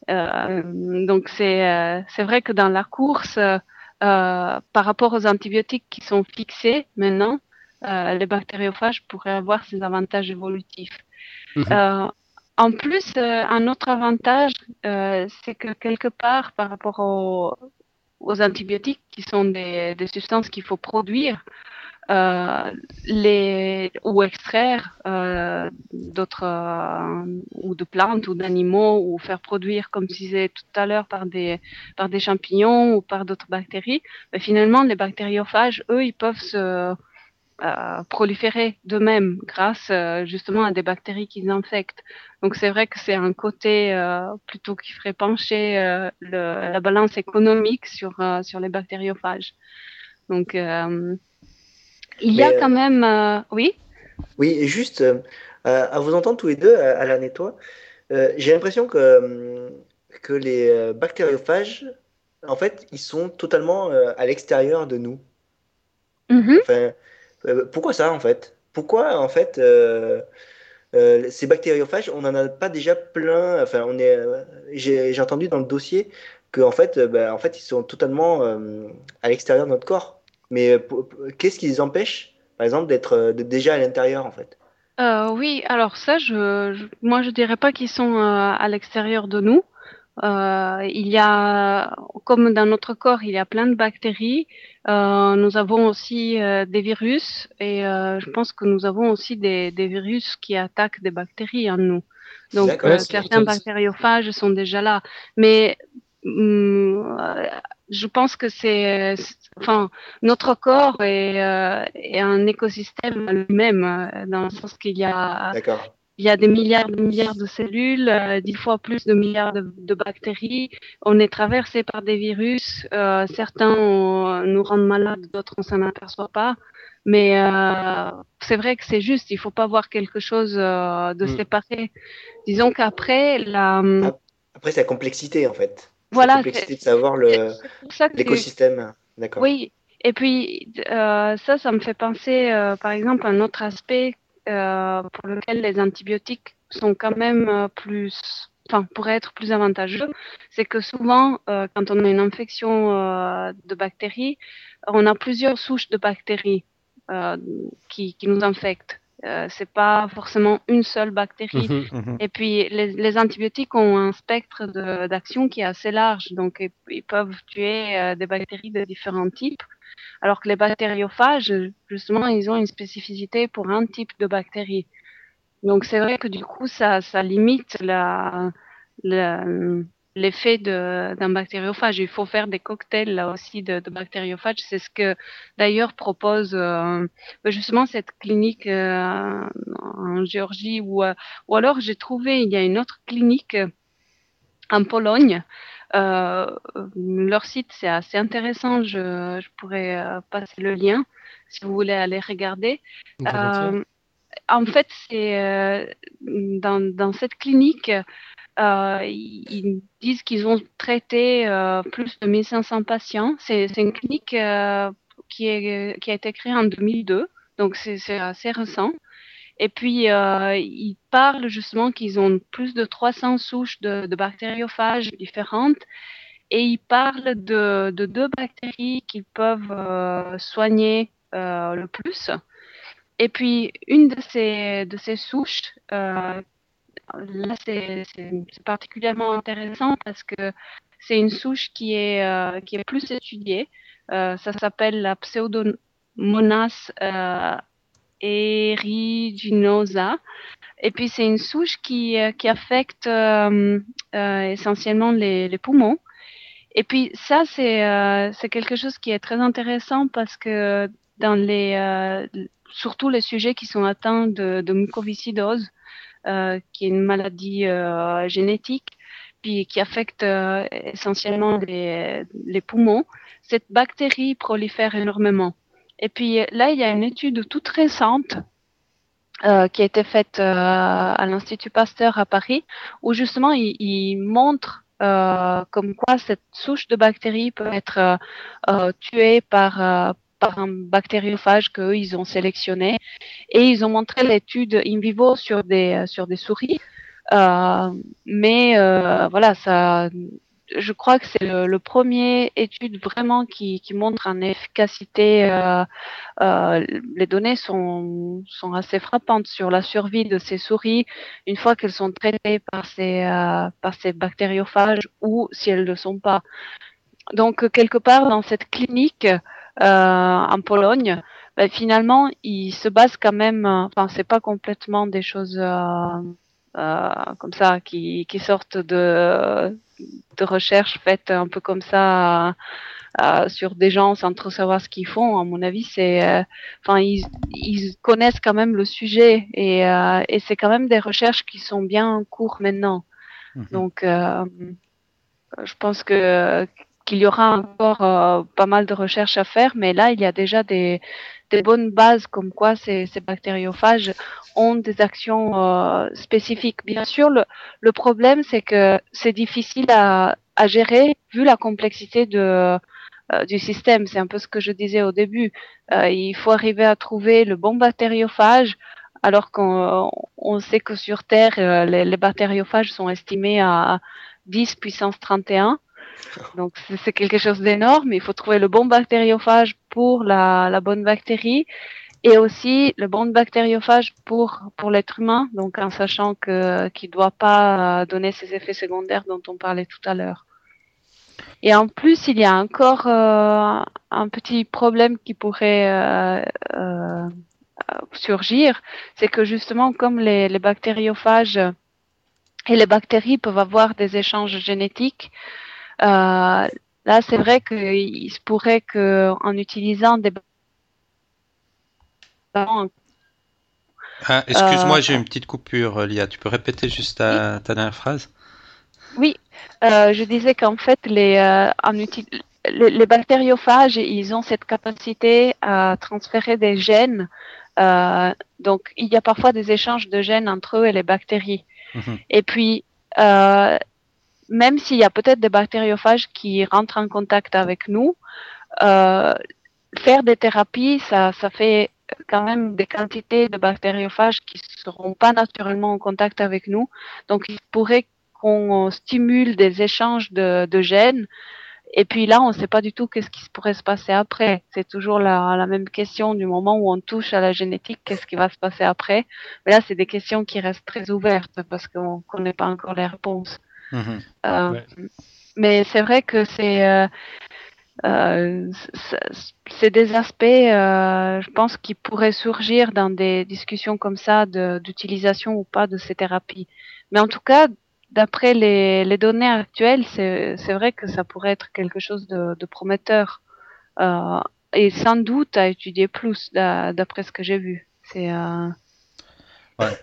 S4: Euh, donc, c'est c'est vrai que dans la course, euh, par rapport aux antibiotiques qui sont fixés maintenant, euh, les bactériophages pourraient avoir ces avantages évolutifs. Mhm. Euh, en plus, un autre avantage, c'est que quelque part, par rapport aux, antibiotiques, qui sont des substances qu'il faut produire, euh, les, ou extraire euh, d'autres euh, ou de plantes ou d'animaux ou faire produire comme je disais tout à l'heure par des par des champignons ou par d'autres bactéries. Mais finalement les bactériophages eux ils peuvent se euh, proliférer d'eux-mêmes grâce justement à des bactéries qu'ils infectent donc c'est vrai que c'est un côté plutôt qui ferait pencher le, la balance économique sur sur les bactériophages donc il y a quand euh, même. Euh, oui?
S3: Oui, juste euh, à vous entendre tous les deux, Alain et toi, j'ai l'impression que, que les bactériophages, en fait, ils sont totalement à l'extérieur de nous.
S4: Mm-hmm.
S3: Enfin, pourquoi ça, en fait? Pourquoi, en fait, ces bactériophages, on n'en a pas déjà plein Enfin, on est, j'ai entendu dans le dossier qu'en fait, ben, en fait, ils sont totalement à l'extérieur de notre corps. Mais euh, qu'est-ce qui les empêche, par exemple, d'être euh, déjà à l'intérieur, en fait?
S4: Euh, Oui, alors ça, je, je, moi, je dirais pas qu'ils sont à l'extérieur de nous. Euh, il y a, comme dans notre corps, il y a plein de bactéries. Euh, nous avons aussi euh, des virus et je pense que nous avons aussi des, des, virus qui attaquent des bactéries en nous. Donc certains bactériophages sont déjà là. Mais hum, je pense que c'est, enfin, notre corps est, euh, est un écosystème lui-même, euh, dans le sens qu'il y a, il y a des milliards de milliards de cellules, euh, dix fois plus de milliards de, de, bactéries. On est traversé par des virus. Euh, certains nous rendent malades, d'autres on s'en aperçoit pas. Mais euh, c'est vrai que c'est juste. Il faut pas voir quelque chose de hmm. séparé. Disons qu'après la.
S3: Après, c'est la complexité en fait voilà, complexité de savoir l'écosystème. D'accord.
S4: Oui, et puis euh, ça, ça me fait penser, euh, par exemple, à un autre aspect euh, pour lequel les antibiotiques sont quand même plus, enfin, pourraient être plus avantageux, c'est que souvent, quand on a une infection de bactéries, on a plusieurs souches de bactéries qui, qui nous infectent. Euh, c'est pas forcément une seule bactérie. Mhm, mhm. Et puis les, les, antibiotiques ont un spectre d'action qui est assez large, donc ils, peuvent tuer euh, des bactéries de différents types. Alors que les bactériophages, justement, ils ont une spécificité pour un type de bactérie. Donc c'est vrai que du coup, ça, ça limite l'effet d'un bactériophage. Il faut faire des cocktails là aussi de, bactériophages. C'est ce que d'ailleurs propose euh, justement cette clinique euh, en Géorgie euh, ou alors j'ai trouvé il y a une autre clinique en Pologne. Leur site c'est assez intéressant. Je, je pourrais passer le lien si vous voulez aller regarder. en fait, c'est dans, dans cette clinique, euh, ils disent qu'ils ont traité euh, plus de 1500 patients. C'est une clinique euh, qui, est, qui a été créée en 2002, donc c'est assez récent. Et puis, euh, ils parlent justement qu'ils ont plus de 300 souches de, bactériophages différentes. Et ils parlent de, de deux bactéries qu'ils peuvent euh, soigner euh, le plus. Et puis, une de ces, souches euh, là, c'est particulièrement intéressant parce que c'est une souche qui est, qui est plus étudiée. Ça s'appelle la Pseudomonas euh, aeruginosa. Et puis, c'est une souche qui, euh, qui affecte euh, essentiellement les, les, poumons. Et puis, ça, c'est quelque chose qui est très intéressant parce que dans les, surtout les sujets qui sont atteints de, de mucoviscidose, euh, qui est une maladie euh, génétique puis qui affecte euh, essentiellement les, les, poumons, cette bactérie prolifère énormément. Et puis là, il y a une étude toute récente euh, qui a été faite euh, à l'Institut Pasteur à Paris, où justement il, il montre euh, comme quoi cette souche de bactéries peut être tuée par par un bactériophage qu'eux, ils ont sélectionné. Et ils ont montré l'étude in vivo sur des, euh, sur des souris. Euh, mais euh, voilà, ça, je crois que c'est le, le, premier étude vraiment qui, qui montre une efficacité. Euh, euh, les données sont, sont assez frappantes sur la survie de ces souris une fois qu'elles sont traitées par ces, euh, par ces bactériophages ou si elles ne le sont pas. Donc quelque part dans cette clinique, euh, en Pologne, ben, finalement, ils se basent quand même. Euh, enfin, c'est pas complètement des choses euh, comme ça qui, qui sortent de de recherches faites un peu comme ça euh, sur des gens sans trop savoir ce qu'ils font. À mon avis, c'est, enfin, ils, ils, connaissent quand même le sujet et, euh, et c'est quand même des recherches qui sont bien en cours maintenant. Mmh. Donc, je pense que qu'il y aura encore euh, pas mal de recherches à faire, mais là, il y a déjà des, des bonnes bases comme quoi ces, bactériophages ont des actions euh, spécifiques. Bien sûr, le, problème, c'est que c'est difficile à, gérer vu la complexité de, euh, du système. C'est un peu ce que je disais au début. Euh, il faut arriver à trouver le bon bactériophage, alors qu'on on sait que sur Terre, euh, les, les bactériophages sont estimés à 10 puissance 31. Donc c'est quelque chose d'énorme. Il faut trouver le bon bactériophage pour la, bonne bactérie et aussi le bon bactériophage pour pour l'être humain. Donc en sachant que qu'il doit pas donner ces effets secondaires dont on parlait tout à l'heure. Et en plus, il y a encore euh, un petit problème qui pourrait euh, euh, surgir, c'est que justement, comme les, bactériophages et les bactéries peuvent avoir des échanges génétiques, euh, là, c'est vrai qu'il se pourrait qu'en utilisant des
S1: ah, excuse-moi, euh, j'ai une petite coupure, Lia. Tu peux répéter juste ta, ta dernière phrase?
S4: Oui, euh, je disais qu'en fait, les, euh, en les, les, bactériophages, ils ont cette capacité à transférer des gènes. Euh, donc, il y a parfois des échanges de gènes entre eux et les bactéries. -hmm. Et puis, euh, même s'il y a peut-être des bactériophages qui rentrent en contact avec nous, euh, faire des thérapies, ça, ça fait quand même des quantités de bactériophages qui ne seront pas naturellement en contact avec nous. Donc, il pourrait qu'on stimule des échanges de, de, gènes. Et puis là, on ne sait pas du tout qu'est-ce qui pourrait se passer après. C'est toujours la, la, même question du moment où on touche à la génétique, qu'est-ce qui va se passer après. Mais là, c'est des questions qui restent très ouvertes parce qu'on ne connaît pas encore les réponses. Mmh. Euh, ouais. Mais c'est vrai que c'est euh, euh, c'est des aspects, euh, je pense, qui pourraient surgir dans des discussions comme ça d'utilisation ou pas de ces thérapies. Mais en tout cas, d'après les, les, données actuelles, c'est vrai que ça pourrait être quelque chose de, de prometteur. Euh, et sans doute à étudier plus, d'après ce que j'ai vu. C'est. Euh...
S1: Ouais.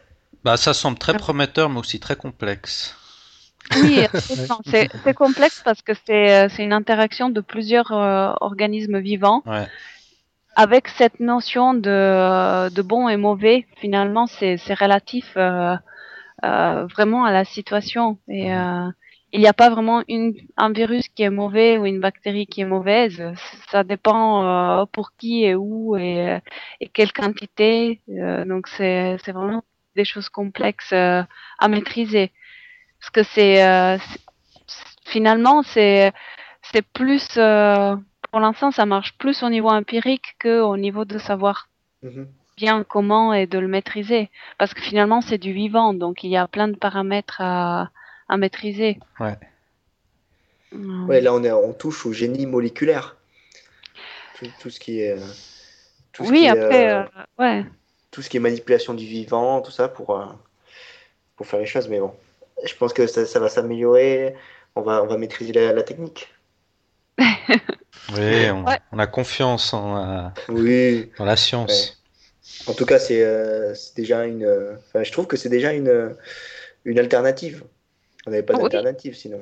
S1: Bah, ça semble très prometteur, mais aussi très complexe.
S4: Oui, [laughs] c'est complexe parce que c'est une interaction de plusieurs euh, organismes vivants.
S1: Ouais.
S4: Avec cette notion de, de bon et mauvais, finalement, c'est relatif euh, euh, vraiment à la situation. Et euh, il n'y a pas vraiment une, un virus qui est mauvais ou une bactérie qui est mauvaise. Ça dépend euh, pour qui et où et, et quelle quantité. Euh, donc c'est vraiment des choses complexes euh, à maîtriser. Parce que c'est finalement c'est c'est plus pour l'instant ça marche plus au niveau empirique que au niveau de savoir. Mm-hmm bien comment et de le maîtriser. Parce que finalement, c'est du vivant, donc il y a plein de paramètres à, à maîtriser.
S1: Ouais.
S3: Ouais, là, on, est, on touche au génie moléculaire. Tout, ce qui est.
S4: Tout oui, après, euh, ouais.
S3: Tout ce qui est manipulation du vivant, tout ça pour, euh, pour faire les choses. Mais bon, je pense que ça, ça va s'améliorer. On va, on va maîtriser la, technique. [laughs]
S1: oui, on, a confiance en, euh,
S3: oui.
S1: dans la science.
S3: En tout cas, c'est euh, déjà une. Enfin, je trouve que c'est déjà une, une alternative. On n'avait pas d'alternative sinon.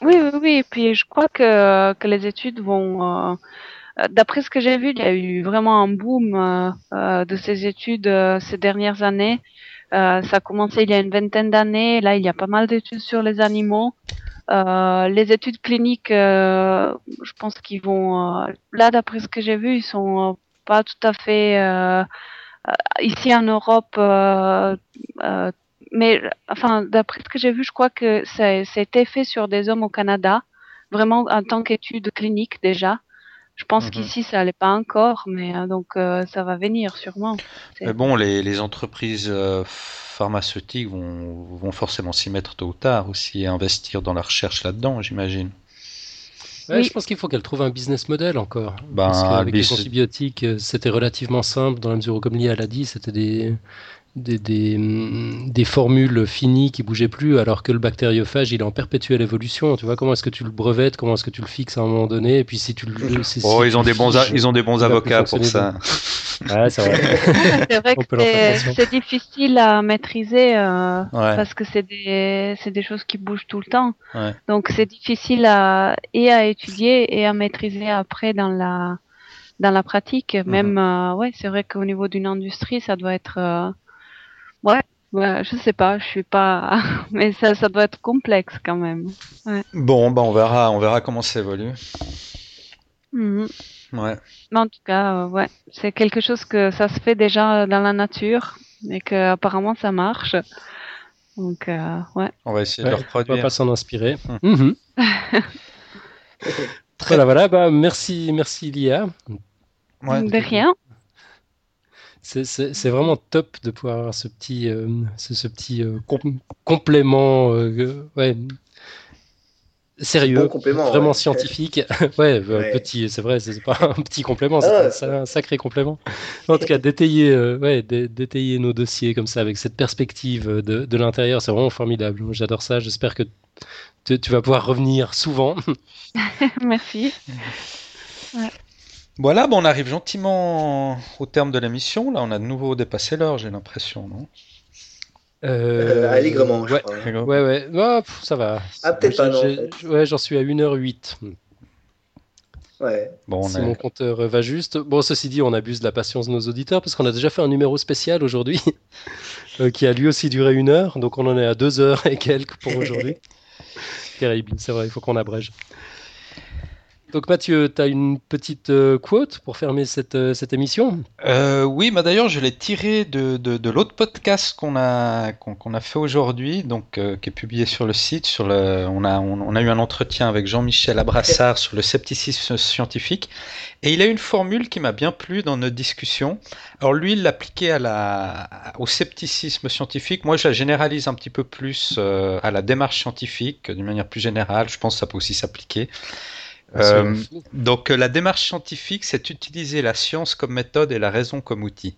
S4: Oui, oui, oui. Et puis je crois que, que les études vont. Euh, d'après ce que j'ai vu, il y a eu vraiment un boom euh, de ces études ces dernières années. Ça a commencé il y a une vingtaine d'années. Là, il y a pas mal d'études sur les animaux. les études cliniques, je pense qu'ils vont. là, d'après ce que j'ai vu, ils sont pas tout à fait euh, ici en Europe, euh, euh, mais enfin, d'après ce que j'ai vu, je crois que ça, a été fait sur des hommes au Canada, vraiment en tant qu'étude clinique déjà. Je pense mhm. qu'ici, ça n'allait pas encore, mais donc ça va venir sûrement.
S1: Mais bon, les, les entreprises pharmaceutiques vont, vont forcément s'y mettre tôt ou tard aussi et investir dans la recherche là-dedans, j'imagine.
S2: Ouais, Je pense qu'il faut qu'elle trouve un business model encore.
S1: Ben,
S2: Parce qu'avec les antibiotiques, euh, c'était relativement simple dans la mesure où, comme Lia l'a dit, c'était des, des, des, des, formules finies qui bougeaient plus, alors que le bactériophage, il est en perpétuelle évolution. Tu vois, comment est-ce que tu le brevettes, comment est-ce que tu le fixes à un moment donné, et puis si tu le.
S1: oh, ils, ont des bons ils ont des bons avocats pour ça. [laughs]
S2: Ouais, c'est vrai. [laughs]
S4: c'est vrai que c'est difficile à maîtriser euh, parce que c'est des, des choses qui bougent tout le temps.
S1: Ouais.
S4: Donc c'est difficile à, et à étudier et à maîtriser après dans la, dans la pratique. Mhm. Même, euh, ouais, c'est vrai qu'au niveau d'une industrie, ça doit être. Euh, Ouais, ouais, je sais pas, je suis pas, [laughs] mais ça, ça doit être complexe quand même. Ouais.
S1: Bon, bah on verra, on verra comment ça évolue.
S4: Mhm.
S1: Ouais.
S4: Mais en tout cas, euh, ouais, c'est quelque chose que ça se fait déjà dans la nature et que apparemment ça marche. Donc, euh, ouais.
S1: On va essayer de le reproduire.
S2: On va pas s'en inspirer. Mmh. [laughs] voilà, voilà. Bah, merci, merci Lia.
S4: Ouais. De rien
S2: c'est vraiment top de pouvoir avoir ce petit, euh, ce, petit euh, complément euh, ouais, sérieux, vraiment scientifique. [laughs] ouais, petit, c'est vrai, c'est pas un petit complément, ah, c'est un, sacré complément. En tout cas, d'étayer ouais, d'étayer nos dossiers comme ça avec cette perspective de, de l'intérieur, c'est vraiment formidable. J'adore ça. J'espère que tu, tu, vas pouvoir revenir souvent. [laughs]
S4: Merci. [laughs]
S1: Ouais. Voilà, bon, on arrive gentiment au terme de l'émission. Là, on a de nouveau dépassé l'heure, j'ai l'impression, non?
S3: Euh, euh, allègrement, je
S2: ouais,
S3: crois.
S2: Ouais, ouais, oh, ça va.
S3: Ah, peut-être pas, non.
S2: Ouais, j'en suis à 1h08.
S3: Ouais.
S2: Bon, si mon compteur va juste. Bon, ceci dit, on abuse de la patience de nos auditeurs parce qu'on a déjà fait un numéro spécial aujourd'hui [laughs] euh, qui a lui aussi duré une heure. Donc on en est à deux heures et quelques pour aujourd'hui. [laughs] Terrible, c'est vrai, il faut qu'on abrège. Donc Mathieu, tu as une petite euh, quote pour fermer cette, euh, cette émission?
S1: Euh, Oui, bah d'ailleurs je l'ai tiré de, de, l'autre podcast qu'on a, qu'on a fait aujourd'hui, donc qui est publié sur le site. Sur le, on, a, on, a eu un entretien avec Jean-Michel Abrassard sur le scepticisme scientifique, et il a une formule qui m'a bien plu dans notre discussion. Alors lui, il l'appliquait au scepticisme scientifique. Moi, je la généralise un petit peu plus à la démarche scientifique, d'une manière plus générale. Je pense que ça peut aussi s'appliquer. Euh, donc la démarche scientifique, c'est utiliser la science comme méthode et la raison comme outil.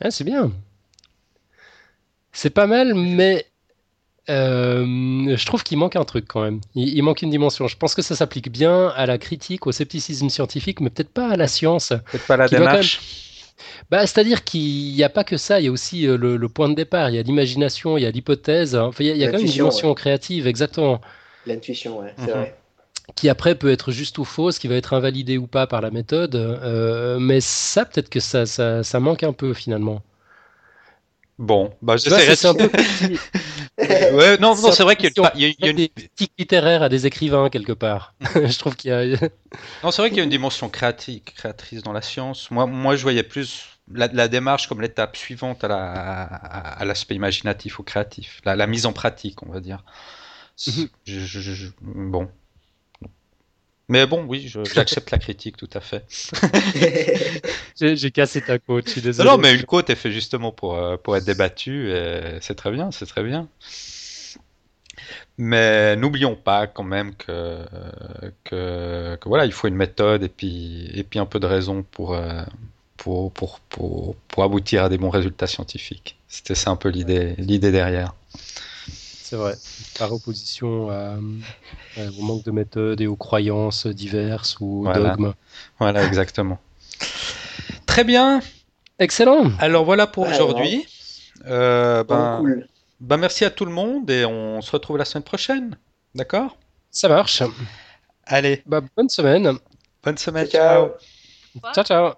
S2: Ah, c'est bien. C'est pas mal, mais euh, je trouve qu'il manque un truc quand même. Il, manque une dimension. Je pense que ça s'applique bien à la critique, au scepticisme scientifique, mais peut-être pas à la science.
S1: Peut-être pas à la démarche.
S2: Bah, C'est-à-dire qu'il n'y a pas que ça, il y a aussi euh, le, point de départ, il y a l'imagination, il y a l'hypothèse, enfin, il y a, quand même une dimension créative, exactement.
S3: L'intuition, ouais, c'est mhm. vrai.
S2: Qui après peut être juste ou fausse, qui va être invalidée ou pas par la méthode, euh, mais ça, peut-être que ça, ça, ça manque un peu finalement.
S1: Bon, bah j'essaierai. C'est un peu [laughs] ouais, non, non c'est vrai qu'il y a,
S2: il y a, une... des critiques littéraires à des écrivains quelque part. [laughs] je trouve qu'il y a.
S1: non, c'est vrai qu'il y a une dimension créative, créatrice dans la science. Moi, moi, je voyais plus la, démarche comme l'étape suivante à l'aspect imaginatif ou créatif, la, la, mise en pratique, on va dire. Mhm. je, bon, mais bon, oui, [laughs] j'accepte la critique tout à fait. [laughs]
S2: J'ai cassé ta côte, je suis désolé.
S1: Non, mais une côte est faite justement pour, euh, pour être débattue, c'est très bien, c'est très bien. Mais n'oublions pas quand même que, que, voilà, il faut une méthode et puis, et puis un peu de raison pour, euh, pour, pour, pour, pour aboutir à des bons résultats scientifiques. C'était ça un peu l'idée derrière.
S2: C'est vrai. Par opposition au manque de méthode et aux croyances diverses ou dogmes.
S1: Voilà, exactement. Très bien.
S2: Excellent.
S1: Alors voilà pour aujourd'hui. Euh, ben, ben, merci à tout le monde et on se retrouve la semaine prochaine. D'accord?
S2: Ça marche.
S1: Allez.
S2: Bah, bonne semaine.
S1: Bonne semaine.
S3: Ciao.
S2: Ciao, ciao.